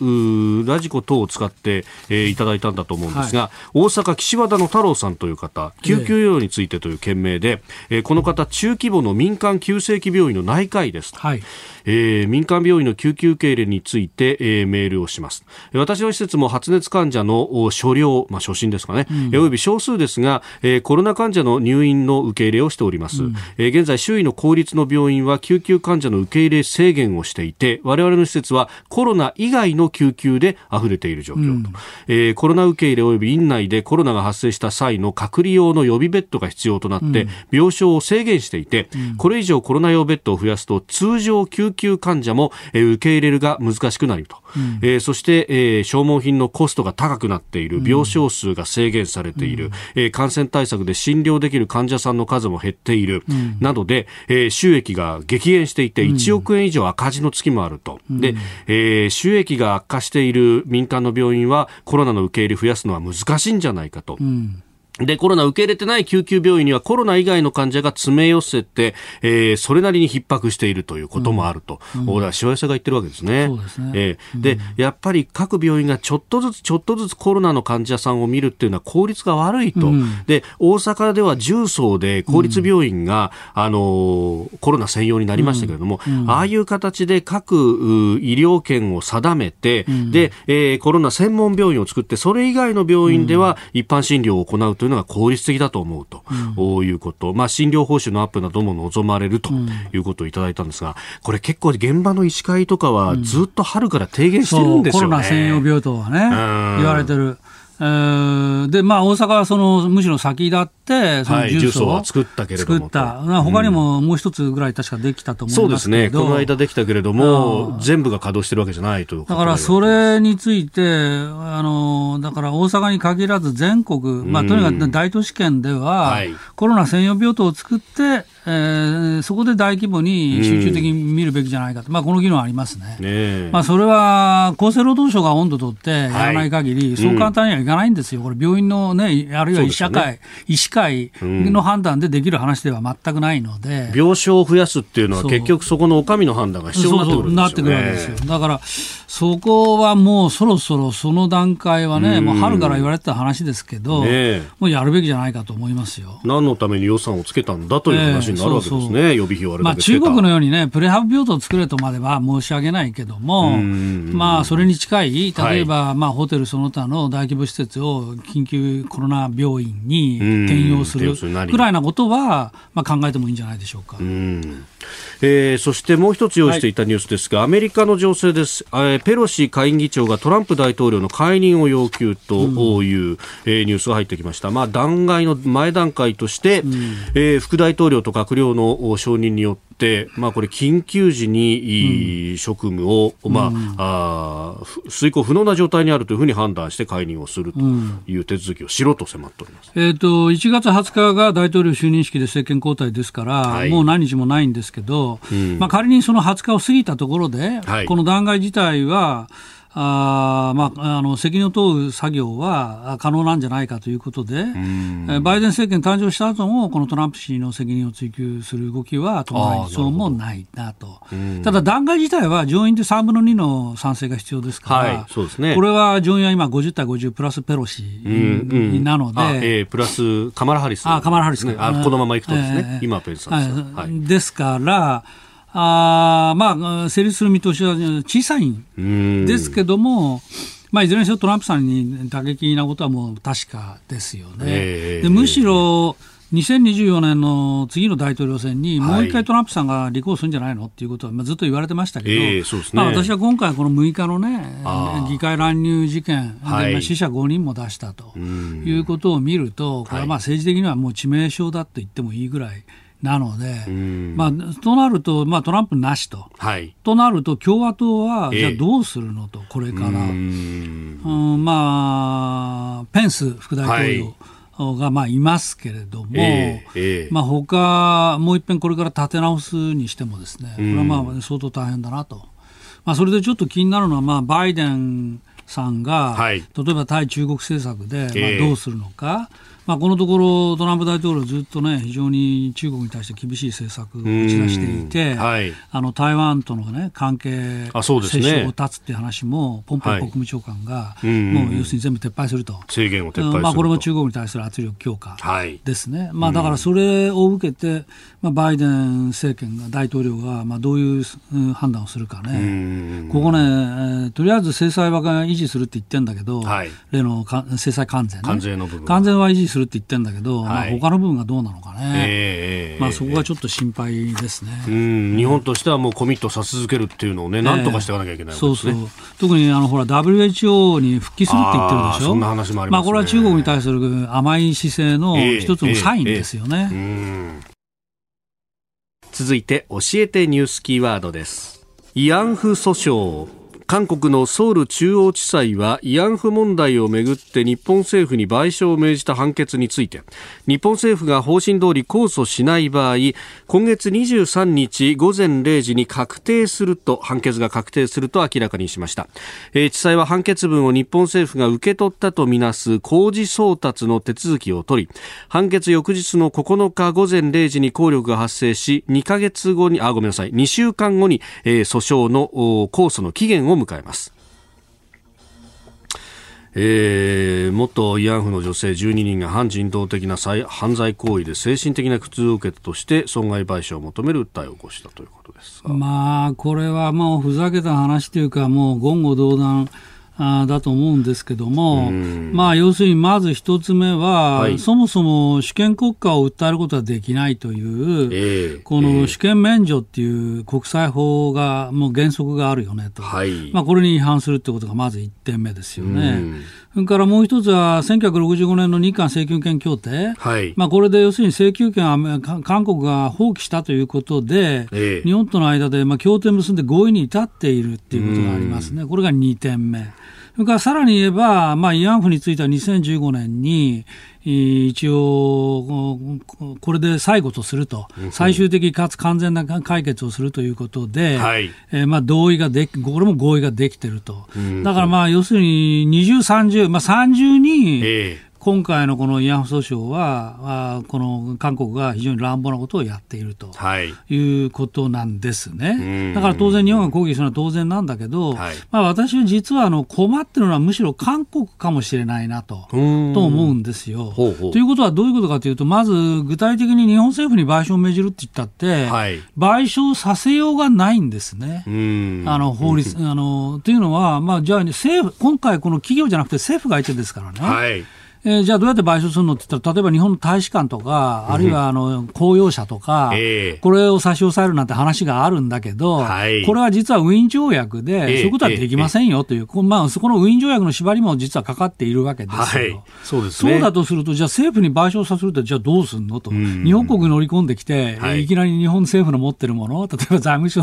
ラジコ等を使って、えー、いただいたんだと思うんですが、はい、大阪岸和田の太郎さんという方救急医療についてという件名で、えー、えー、この方中規模の民間急性期病院の内科医です。はい。えー、民間病院の救急受け入れについて、えー、メールをします。私の施設も発熱患者の所領、まあ、初診ですかね、うん、および少数ですが、えー、コロナ患者の入院の受け入れをしております、うん、えー、現在周囲の公立の病院は救急患者の受け入れ制限をしていて我々の施設はコロナ以外の救急で溢れている状況と、うん、えー、コロナ受け入れおよび院内でコロナが発生した際の隔離用の予備ベッドが必要となって、病床を制限していて、これ以上コロナ用ベッドを増やすと通常救急患者も、えー、受け入れるが難しくなると、うん、えー、そして、えー、消耗品のコストが高くなっている。病床数が制限されている、うん、えー、感染対策で診療できる患者さんの数も減っている、うん、などで、えー、収益が激減していて1億円以上赤字の月もあると、で、えー、収益が悪化している民間の病院はコロナの受け入れ増やすのは難しいんじゃないかと。うんで、コロナ受け入れてない救急病院にはコロナ以外の患者が詰め寄せて、えー、それなりに逼迫しているということもあると。うん、うん、だしわ寄せが言ってるわけですね。そうですね。えー、で、やっぱり各病院がちょっとずつちょっとずつコロナの患者さんを見るっていうのは効率が悪いと。うん、で、大阪では重曹で公立病院が、うん、あのコロナ専用になりましたけれども、ああいう形で各医療圏を定めて、で、えー、コロナ専門病院を作って、それ以外の病院では一般診療を行うといういうのが効率的だと思うと、うん、いうこと、まあ、診療報酬のアップなども望まれるということをいただいたんですが、これ結構現場の医師会とかはずっと春から提言してるんですよね。コロナ専用病棟はね、言われてる。えー、で、まあ、大阪はその、むしろ先立って、その重曹を作ったけれども。作った。他にももう一つぐらい確かできたと思いますそうですね。この間できたけれども、全部が稼働してるわけじゃないとだからそれについて、あの、だから大阪に限らず全国、まあ、とにかく大都市圏では、はい、コロナ専用病棟を作って、えー、そこで大規模に集中的に見るべきじゃないかと、まあ、この議論ありますね。ねまあ、それは厚生労働省が温度取ってやらない限り、はい、そう簡単にはいかないんですよ、これ、病院のね、あるいは医者会、ね、医師会の判断でできる話では全くないので、病床を増やすっていうのは、結局、そこのお上の判断が必要になってくるわけですよ。だからそこはもうそろそろその段階はね、もう春から言われてた話ですけど、ね、もうやるべきじゃないかと思いますよ。何のために予算をつけたんだという話になるわけですね、えー、そうそう。予備費をあれまあ、中国のようにね、プレハブ病棟を作れとまでは申し上げないけども、まあ、それに近い、例えば、はい、まあ、ホテルその他の大規模施設を緊急コロナ病院に転用するくらいなことは、まあ、考えてもいいんじゃないでしょうか。えー、そしてもう一つ用意していたニュースですが、はい、アメリカの情勢です、えー、ペロシ下院議長がトランプ大統領の解任を要求という、うん、えー、ニュースが入ってきました、まあ、弾劾の前段階として、うん、えー、副大統領と閣僚の承認によって、まあ、これ緊急時に、うん、職務を、まあ、うん、あ遂行不能な状態にあるというふうに判断して解任をするという手続きをしろと迫っております、うん、えーと、1月20日が大統領就任式で政権交代ですから、はい、もう何日もないんですけど、まあ、仮にその20日を過ぎたところで、はい、この弾劾自体は、あまあ、あの責任を問う作業は可能なんじゃないかということで、バイデン政権誕生した後も、このトランプ氏の責任を追及する動きは、そうもないなと、ただ、弾劾自体は上院で3分の2の賛成が必要ですから、はいそうですね、これは上院は今、50対50プラスペロシなので、うんうん、えー、プラスカマラ・ハリス、あカマラハリス、ね、あこのままいくとですね、えー、今ペンさんです、はい、ですから、あまあ、成立する見通しは小さいんですけども、まあ、いずれにしろトランプさんに打撃なことはもう確かですよね。えー、でむしろ2024年の次の大統領選に、もう一回トランプさんが立候補するんじゃないのっていうことは、まあ、ずっと言われてましたけど、えーね、まあ、私は今回、この6日のね、議会乱入事件、はい、死者5人も出したということを見ると、これはまあ政治的にはもう致命傷だと言ってもいいぐらい。なので、まあ、となると、まあ、トランプなしと、はい、となると、共和党は、じゃあどうするのと、これから、うん。まあ、ペンス副大統領がまあいますけれども、えーえー、まあ他もう一遍これから立て直すにしても、ですねこれはまあ相当大変だなと、まあ、それでちょっと気になるのは、まあ、バイデンさんが、はい、例えば対中国政策で、まあ、どうするのか。えーまあ、このところ、トランプ大統領、ずっとね、非常に中国に対して厳しい政策を打ち出していて、はい、あの台湾との、ね、関係、あそうですね、を断つっていう話も、ポンポン国務長官が、はい、もう要するに全部撤廃すると、制限を撤廃するまあ、これも中国に対する圧力強化ですね、はい、まあ、だからそれを受けて、まあ、バイデン政権が、大統領が、まあ、どういう判断をするかね、ここね、えー、とりあえず制裁は維持するって言ってるんだけど、はい、例の制裁関税ね、関税の部分。関税は維持するするって言ってるんだけど、はい。まあ、他の部分がどうなのかね、えー、まあ、そこがちょっと心配ですね、うん、日本としてはもうコミットさ続けるっていうのをね、なんとかしていかなきゃいけない、ね、そうそう。特にあのほら WHO に復帰するって言ってるでしょ、そんな話もあります、ね、まあ、これは中国に対する甘い姿勢の一つのサインですよね。えーえー、続いて教えてニュースキーワードです。慰安婦訴訟韓国のソウル中央地裁は慰安婦問題をめぐって日本政府に賠償を命じた判決について日本政府が方針通り控訴しない場合今月23日午前0時に確定すると判決が確定すると明らかにしました、えー、地裁は判決文を日本政府が受け取ったとみなす公示送達の手続きを取り判決翌日の9日午前0時に効力が発生し2ヶ月後にあごめんなさい2週間後に、えー、訴訟の控訴の期限を迎えます。えー、元慰安婦の女性12人が反人道的な犯罪行為で精神的な苦痛を受けたとして損害賠償を求める訴えを起こしたということですまあこれはもうふざけた話というかもう言語道断あだと思うんですけども、まあ、要するにまず一つ目は、はい、そもそも主権国家を訴えることはできないという、えー、この主権免除っていう国際法が、もう原則があるよねと、はい、まあ、これに違反するってことがまず1点目ですよね。それからもう一つは、1965年の日韓請求権協定、はい、まあ、これで要するに請求権を韓国が放棄したということで、えー、日本との間でまあ協定を結んで合意に至っているっていうことがありますね。これが2点目。それからさらに言えば、まあ、慰安婦については2015年に、一応、これで最後とすると、最終的かつ完全な解決をするということで、はい、えー、まあ、同意ができ、これも合意ができてると。だからまあ、要するに20、30、まあ、30に、えー今回のこの慰安婦訴訟は、この韓国が非常に乱暴なことをやっているということなんですね。だから当然、日本が抗議するのは当然なんだけど、はい、まあ、私は実はあの困ってるのはむしろ韓国かもしれないなとと思うんですよ。ほうほうということはどういうことかというと、まず具体的に日本政府に賠償を命じるって言ったって、はい、賠償させようがないんですね。あの法律、あのというのは、まあ、じゃあ、政府、今回、この企業じゃなくて政府が相手ですからね。はいえー、じゃあどうやって賠償するのって言ったら、例えば日本の大使館とか、あるいはあの公用車とか、これを差し押さえるなんて話があるんだけど、これは実はウィーン条約で、そういうことはできませんよという、まあ、そこのウィーン条約の縛りも実はかかっているわけですけど、そうですそうだとすると、じゃあ政府に賠償させると、じゃあどうするのと、日本国に乗り込んできて、い、きなり日本政府の持ってるもの、例えば財務省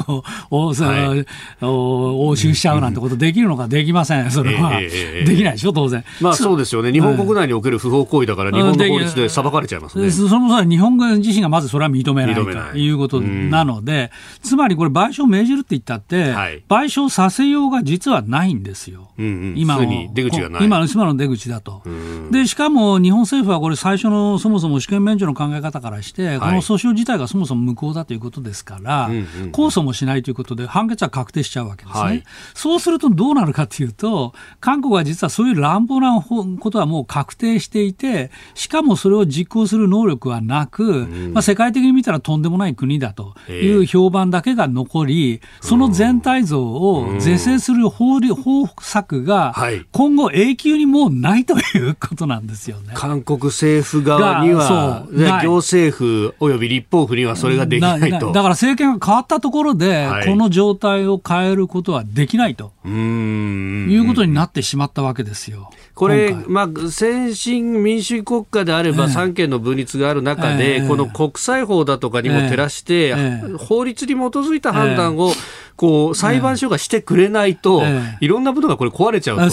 を、はい、押収しちゃうなんてことできるのか、できません、それは。できないでしょ、当然。まあそうですよね、日本国内における不法行為だから、日本の法律で裁かれちゃいますね。そもそも日本自身がまずそれは認めない。とい。うことなので、つまりこれ、賠償を命じるって言ったって、はい、賠償させようが実はないんですよ、うんうん、今の出口今の今の出口だと。でしかも日本政府はこれ、最初のそもそも主権免除の考え方からして、この訴訟自体がそもそも無効だということですから、控訴もしないということで、判決は確定しちゃうわけですね。はい、そうするとどうなるかというと、韓国は実はそういう乱暴なことはもう確定していて、しかもそれを実行する能力はなく、うん、まあ、世界的に見たらとんでもない国だという評判だけが残り、その全体像を是正する法法策が、今後永久にもうないということなんですよね。韓国政府側には、行政府および立法府にはそれができないと。だから政権が変わったところで、この状態を変えることはできないと、いうことになってしまったわけですよ。これ、まあ、先進民主国家であれば、三権の分立がある中で、この国際法だとかにも照らして、法律に基づいた判断を、こう裁判所がしてくれないと、いろんなことがこれ壊れちゃうと、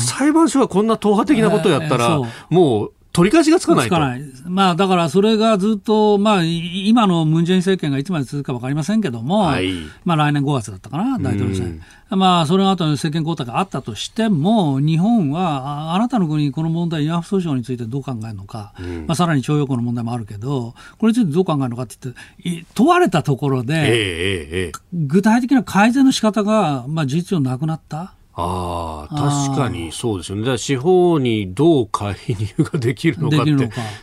裁判所がこんな党派的なことをやったら、もう取り返しがつかないと。ないまあ、だからそれがずっと、まあ、今のムン・ジェイン政権がいつまで続くか分かりませんけども、はい、まあ、来年5月だったかな、大統領選。まあ、その後の政権交代があったとしても、日本はあなたの国、この問題、慰安婦訴訟についてどう考えるのか、うん、まあ、さらに徴用工の問題もあるけど、これについてどう考えるのかって言って、問われたところで、えーえー、具体的な改善の仕方がまあ、事実上なくなった。ああ、確かにそうですよね。だから司法にどう介入ができるのかって、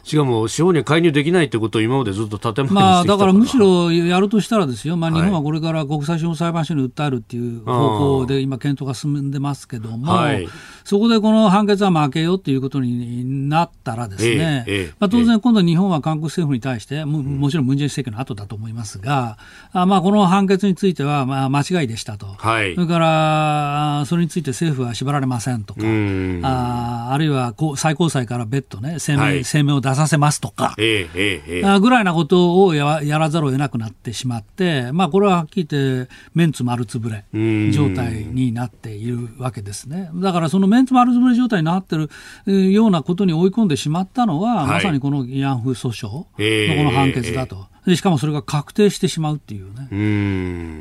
しかも司法には介入できないってことを今までずっと建前まあ、だからむしろやるとしたらですよ、まあ、日本はこれから国際司法裁判所に訴えるっていう方向で今、検討が進んでますけども、はい、そこでこの判決は負けようっていうことになったらですね、ええまあ、当然今度日本は韓国政府に対しても、もちろんムン・ジェイン政権の後だと思いますが、あまあ、この判決についてはまあ間違いでしたと。はい、それからそれについて政府は縛られませんとか、ああるいは最高裁から別途ね声明はい、声明を出させますとか、えええ、ぐらいなことをややらざるを得なくなってしまって、まあ、これははっきり言って、メンツ丸つぶれ状態になっているわけですね。だからそのメンツ丸つぶれ状態になってるようなことに追い込んでしまったのは、はい、まさにこの慰安婦訴訟のこの判決だと。しかもそれが確定してしまうっていうね、う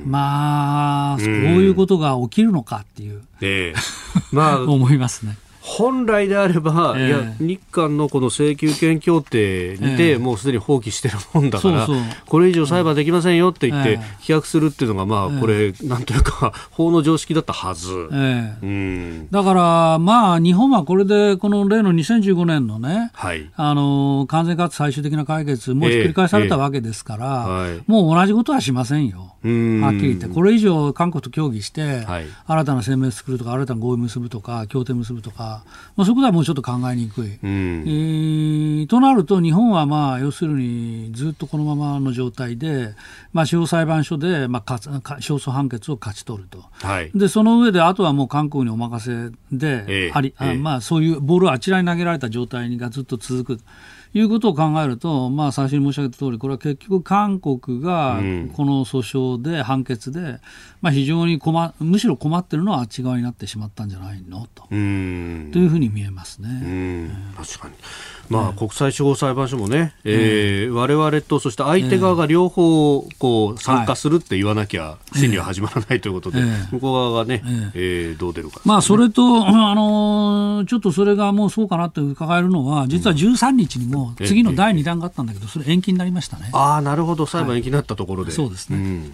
まあ、こういうことが起きるのかっていう、え。ー、まあ、思いますね。本来であれば、えー、いや日韓のこの請求権協定にて、えー、もうすでに放棄してるもんだから、そうそう。これ以上裁判できませんよって言って、飛躍するっていうのが、まあ、これ、なんというか、法の常識だったはず、えー、うん、だから、まあ、日本はこれで、この例の2015年のね、はい、あの完全かつ最終的な解決、もうひっくり返されたわけですから、はい、もう同じことはしませんよ。はっきり言って、これ以上韓国と協議して、はい、新たな声明を作るとか、新たな合意結ぶとか、協定結ぶとか、まあ、そこではもうちょっと考えにくい。うん、えー、となると、日本はまあ要するにずっとこのままの状態で、まあ、司法裁判所で、まあ、勝勝訴判決を勝ち取ると、はい、でその上であとはもう韓国にお任せで、えー、あり、えー、あまあ、そういうボールをあちらに投げられた状態がずっと続く。いうことを考えると、まあ、最初に申し上げた通り、これは結局、韓国がこの訴訟で、判決で、まあ、非常に困むしろ困ってるのはあっち側になってしまったんじゃないの？と。というふうに見えますね。確かにまあ、国際司法裁判所もね、えー、われわれとそして相手側が両方こう参加するって言わなきゃ審理は始まらないということで、向こう側がね、えー、どう出るか、まあ、それと、あのちょっとそれがもうそうかなって伺えるのは、実は13日にも次の第2弾があったんだけど、それ延期になりましたね。ああ、なるほど、裁判延期になったところで。そうですね。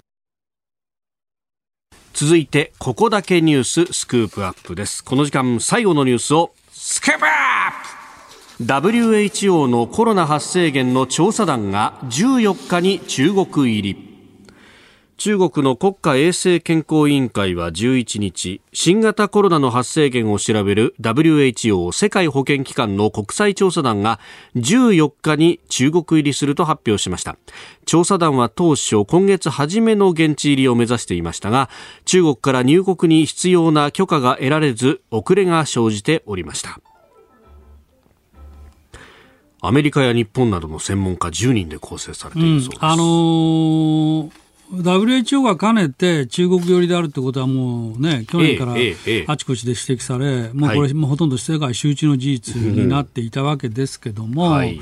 続いて、ここだけニューススクープアップです。この時間、最後のニュースをスクープアップ WHO のコロナ発生源の調査団が14日に中国入り。中国の国家衛生健康委員会は11日新型コロナの発生源を調べる WHO 世界保健機関の国際調査団が14日に中国入りすると発表しました。調査団は当初今月初めの現地入りを目指していましたが中国から入国に必要な許可が得られず遅れが生じておりました。アメリカや日本などの専門家10人で構成されているそうです、うん、あのー WHO が兼ねて中国寄りであるってことはもうね、去年からあちこちで指摘され、もうこれ、もうほとんど世界周知の事実になっていたわけですけども、はい、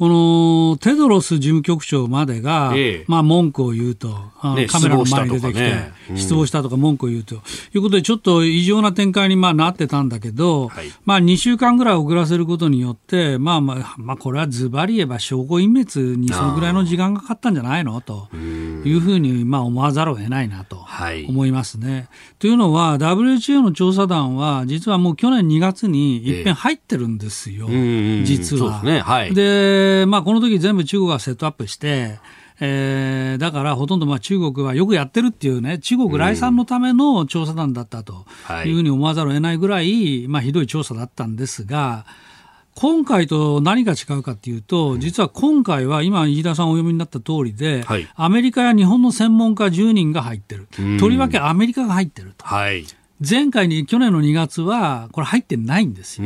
このテドロス事務局長までが、ええ、まあ、文句を言うと、ね、カメラの前に出てきて、ね。うん、失望したとか文句を言うと。いうことで、ちょっと異常な展開にまあなってたんだけど、はい、まあ、2週間ぐらい遅らせることによって、まあまあ、まあ、これはズバリ言えば証拠隠滅にそのぐらいの時間がかかったんじゃないの？というふうにまあ思わざるを得ないなと思いますね。はい、というのは、WHO の調査団は、実はもう去年2月にいっぺん入ってるんですよ、え実は。で、ね。はい、まあ、この時全部中国がセットアップして、えー、だからほとんどまあ中国はよくやってるっていうね、中国来産のための調査団だったというふうに思わざるを得ないぐらい、まあ、ひどい調査だったんですが、今回と何が違うかというと、実は今回は今、飯田さんお読みになった通りで、はい、アメリカや日本の専門家10人が入ってる、とりわけアメリカが入ってると。はい前回に去年の2月は、これ入ってないんですよ。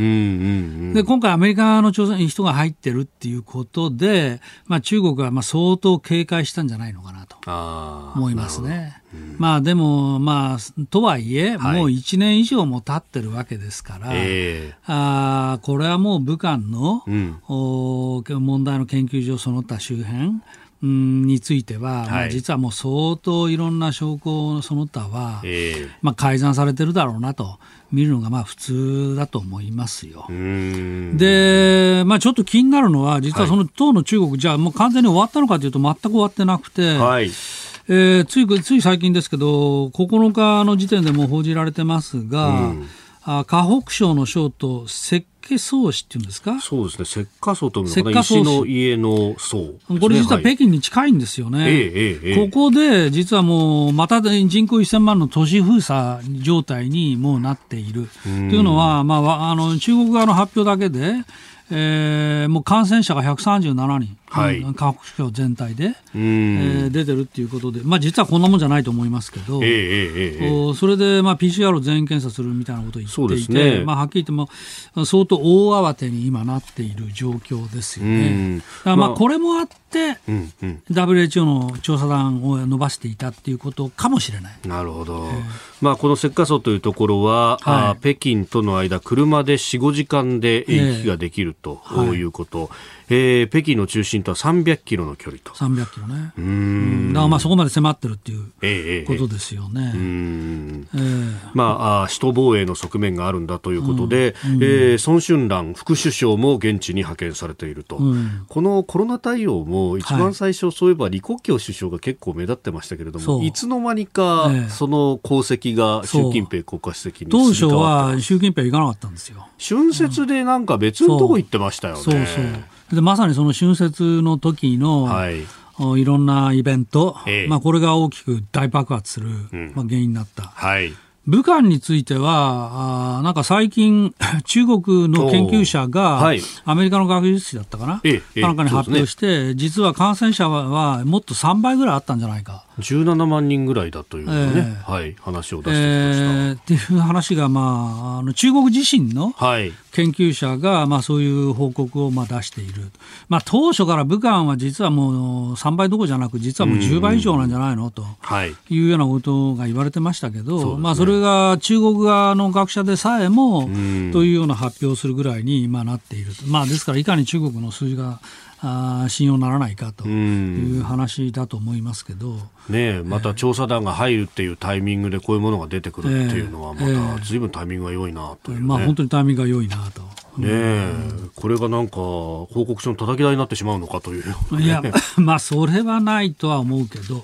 で、今回アメリカの調査に人が入ってるっていうことで、まあ中国はまあ相当警戒したんじゃないのかなと。思いますね。まあでも、まあ、とはいえ、はい、もう1年以上も経ってるわけですから、えー、あこれはもう武漢の、うん、お問題の研究所その他周辺、については、はい、まあ、実はもう相当いろんな証拠その他は、えー、まあ、改ざんされてるだろうなと見るのがまあ普通だと思いますよ。で、まあ、ちょっと気になるのは、実はその党の中国、はい、じゃあもう完全に終わったのかというと、全く終わってなくて、はい、えー、ついつい最近ですけど、9日の時点でも報じられてますが、うんあ河北省の省と石家荘市っていうんですか？そうですね。石化層というのか石の家の層、ね、これ実は北京に近いんですよね、はい、ここで実はもうまた人口1000万の都市封鎖状態にもうなっている。というのは、まあ、あの中国側の発表だけでえー、もう感染者が137人、はい、河北省全体で、えー、出てるっていうことで、まあ、実はこんなもんじゃないと思いますけど、えーえー、それで、まあ、PCR を全員検査するみたいなことを言っていて、ね、まあ、はっきり言っても相当大慌てに今なっている状況ですよね。まあ、これもあって、うんうん、WHO の調査団を伸ばしていたっていうことかもしれない。なるほど、えー、まあ、この石化層というところは、はい、北京との間車で4、5時間で行き来ができるということ、はいえー、北京の中心とは300キロの距離と。300キロね。うん。だからまあそこまで迫ってるっていうことですよね。えー、うんえー、まあ、首都防衛の側面があるんだということで、うん、えー、孫春蘭副首相も現地に派遣されていると。うん、このコロナ対応も一番最初、そういえば李克強首相が結構目立ってましたけれども、はい、いつの間にかその功績が習近平国家主席に当初は習近平行かなかったんですよ。春節でなんか別のとこ行ってましたよね。そうそうでまさにその春節の時の、はい、いろんなイベント、ええ、まあ、これが大きく大爆発する、うん、まあ、原因になった。はい。武漢については、あなんか最近、中国の研究者が、はい、アメリカの学術誌だったかな、ええ、かなんかに発表して、ね、実は感染者はもっと3倍ぐらいあったんじゃないか。17万人ぐらいだというね、えー、はい、話を出してきました。えー、っていう話が、まあ、あの中国自身の研究者が、まあ、そういう報告をまあ出している、まあ、当初から武漢は実はもう3倍どころじゃなく、実はもう10倍以上なんじゃないの、とい。うようなことが言われてましたけど、ね、まあ、それが中国側の学者でさえも、というような発表をするぐらいに今なっている、まあ、ですから、いかに中国の数字があ信用ならないかという話だと思いますけど、ね、また調査団が入るっていうタイミングでこういうものが出てくるっていうのは、またずいぶんタイミングが良いなという、ね、まあ、本当にタイミングが良いなと。ねえ、これがなんか報告書の叩き台になってしまうのかという、ね、いや、まあ、それはないとは思うけど、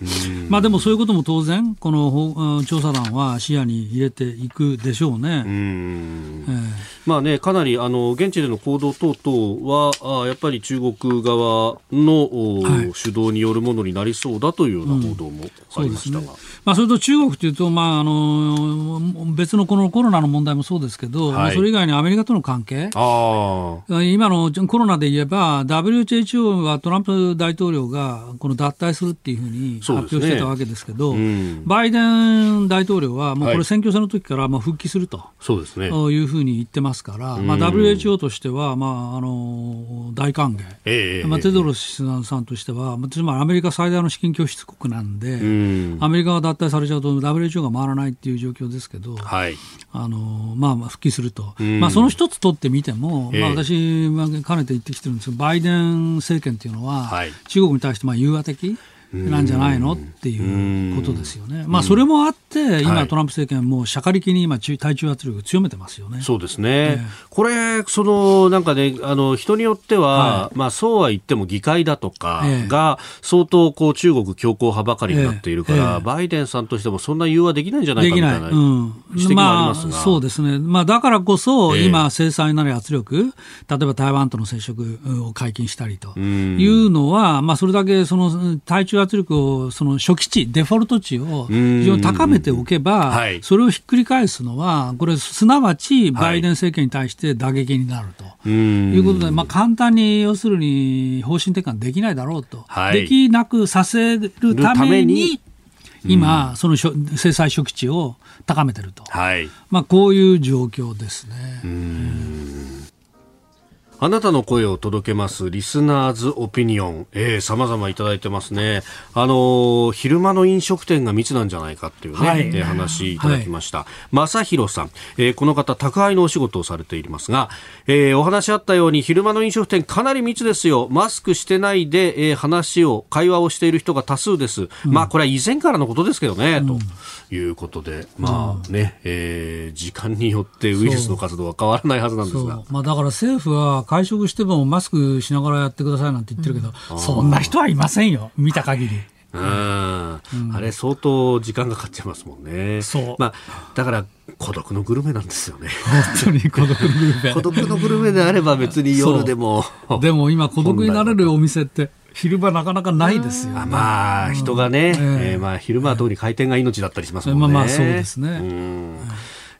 まあでもそういうことも当然、この調査団は視野に入れていくでしょうね。うん。えーまあね、かなりあの現地での行動等々はあやっぱり中国側の、はい、主導によるものになりそうだというような報道もありましたが、うんね、まあ、それと中国というと、まあ、あの別のこのコロナの問題もそうですけど、はい、それ以外にアメリカとの関係。今のコロナで言えば WHO はトランプ大統領がこの脱退するっていうふうに発表してたわけですけど、ねうん、バイデン大統領はもうこれ選挙戦の時からまあ復帰すると、そうですね、いうふうに言ってますから、まあ、WHO としては、まあ、あの大歓迎、えー、まあ、テドロスさんとしては、つまりアメリカ最大の資金拠出国なんで、アメリカが脱退されちゃうと WHO が回らないっていう状況ですけど、はい、あのまあ、復帰すると、まあ、その一つ取ってみても、まあ、私、かねて言ってきてるんですけど、バイデン政権っていうのは、はい、中国に対してまあ融和的。なんじゃないのっていうことですよね。まあ、それもあって、今、トランプ政権も、しゃかりきに今、対中圧力強めてますよね。そうですね。これ、その、なんかね、あの、人によっては、まあ、そうは言っても議会だとかが、相当、こう、中国強硬派ばかりになっているから、バイデンさんとしてもそんな融和できないんじゃないかみたいな指摘もありますが。そうですね。まあ、だからこそ、今、制裁なり圧力、例えば台湾との接触を解禁したりというのは、まあ、それだけ、その、対中圧力を、その初期値、デフォルト値を非常に高めておけば、はい、それをひっくり返すのは、これ、すなわちバイデン政権に対して打撃になると。いうことで、まあ、簡単に要するに方針転換できないだろうと、はい、できなくさせるために、今、その制裁初期値を高めてると、はい、まあ、こういう状況ですね。あなたの声を届けますリスナーズオピニオン、えー、様々いただいてますね。あのー、昼間の飲食店が密なんじゃないかっていうね、はい、えー、話いただきました。正、はい、弘さん、えー、この方、宅配のお仕事をされていますが、えー、お話あったように昼間の飲食店かなり密ですよ。マスクしてないで、えー、話を、会話をしている人が多数です。うん、まあ、これは以前からのことですけどね、うん、ということで、まあね、えー、時間によってウイルスの活動は変わらないはずなんですが。まあ、だから政府は会食してもマスクしながらやってくださいなんて言ってるけど、うん、そんな人はいませんよ、見た限り。うん、あれ相当時間がかかっちゃいますもんね。そう。まあ、だから孤独のグルメなんですよね。本当に孤独のグルメ。孤独のグルメであれば別に夜でも。でも今孤独になれるお店って昼間なかなかないですよ、ね、まあ人がね、えー、えー、まあ昼間は特に回転が命だったりしますもんね。まあまあそうですね。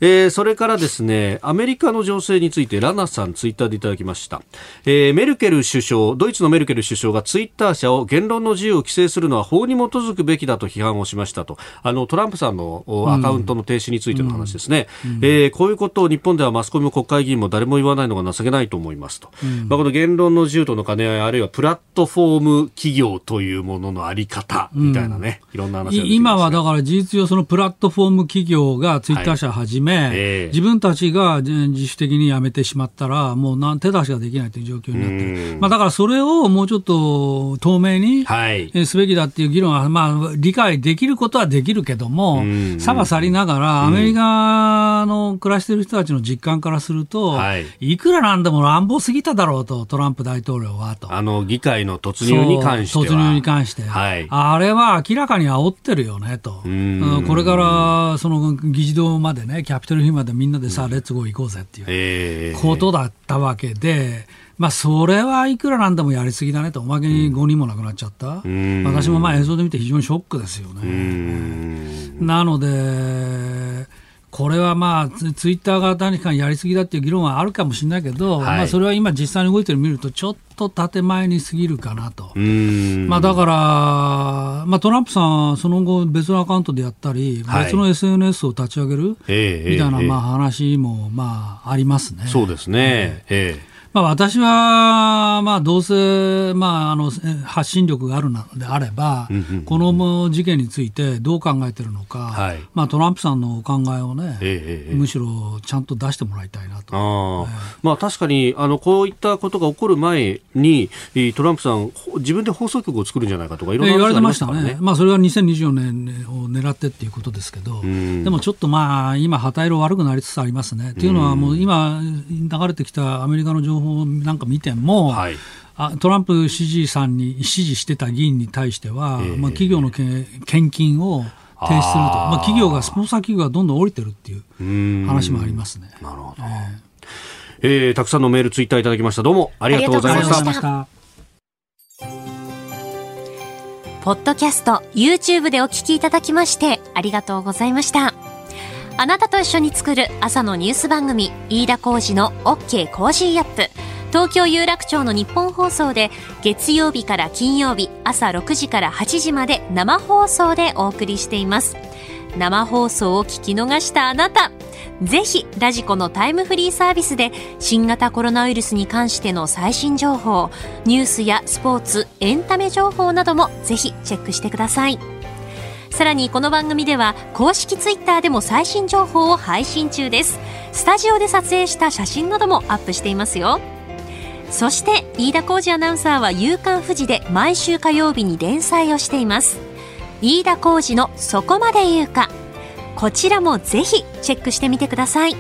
うんえー、それからですね、アメリカの情勢についてラナさんツイッターでいただきました。えー、メルケル首相、ドイツのメルケル首相がツイッター社を言論の自由を規制するのは法に基づくべきだと批判をしましたと。あの、トランプさんのアカウントの停止についての話ですね。うんうん、えー、こういうことを日本ではマスコミも国会議員も誰も言わないのが情けないと思いますと。うん、まあ、この言論の自由との兼ね合い、あるいはプラットフォーム企業というもののあり方みたいなね、いろんな話今はだから事実上そのプラットフォーム企業がツイッター社はじめ、はいえー、自分分たちが自主的にやめてしまったら、もう手出しができないという状況になってる、まあ、だからそれをもうちょっと透明にすべきだっていう議論は、まあ、理解できることはできるけども、差が去りながら、アメリカの暮らしている人たちの実感からすると、い、くらなんでも乱暴すぎただろうと、トランプ大統領はと。あの議会の突入に関して突入に関して、はい、あれは明らかに煽ってるよねと、これからその議事堂までね、キャピトルヒルまでみんなでさあ、レッツゴー行こうぜっていうことだったわけで、まあ、それはいくらなんでもやりすぎだねと、おまけに5人も亡くなっちゃった、私もまあ映像で見て非常にショックですよね。なので、これはまあツイッターが何かやりすぎだっていう議論はあるかもしれないけど、はい、まあ、それは今、実際に動いてるのを見ると、ちょっと建前に過ぎるかなと、まあ、だから、まあ、トランプさん、その後、別のアカウントでやったり、はい、別の SNS を立ち上げる、みたいなまあ話もまあありますね。そうですね、ええまあ、私は、まあ、どうせ、まあ、あの発信力があるのであれば、この事件についてどう考えているのか、はい、まあ、トランプさんのお考えをね、ええ、むしろちゃんと出してもらいたいなと。あまあ、確かにあのこういったことが起こる前に、トランプさん、自分で放送局を作るんじゃないかとか、いろいろ、言われてましたね、まあ、それは2024年を狙ってっていうことですけど、でもちょっとまあ、今、旗色悪くなりつつありますね。というのは、もう今、流れてきたアメリカの情報報なんか見ても、はい、あトランプ支持さんに支持してた議員に対しては、えー、まあ、企業の献金を停止すると、まあ、企業がスポンサー企業がどんどん降りてるっていう話もありますね。なるほど、えーえー、たくさんのメール、ツイッターいただきました。どうも。ありがとうございました。ポッドキャスト、YouTube でお聞きいただきまして、ありがとうございました。あなたと一緒に作る朝のニュース番組、飯田浩司の OK Cozy up。東京有楽町のニッポン放送で月曜日から金曜日朝6時から8時まで生放送でお送りしています。生放送を聞き逃したあなた、ぜひラジコのタイムフリーサービスで新型コロナウイルスに関しての最新情報、ニュースやスポーツ、エンタメ情報などもぜひチェックしてください。さらにこの番組では公式ツイッターでも最新情報を配信中です。スタジオで撮影した写真などもアップしていますよ。そして飯田浩二アナウンサーは夕刊富士で毎週火曜日に連載をしています。飯田浩二のそこまで言うか。こちらもぜひチェックしてみてください。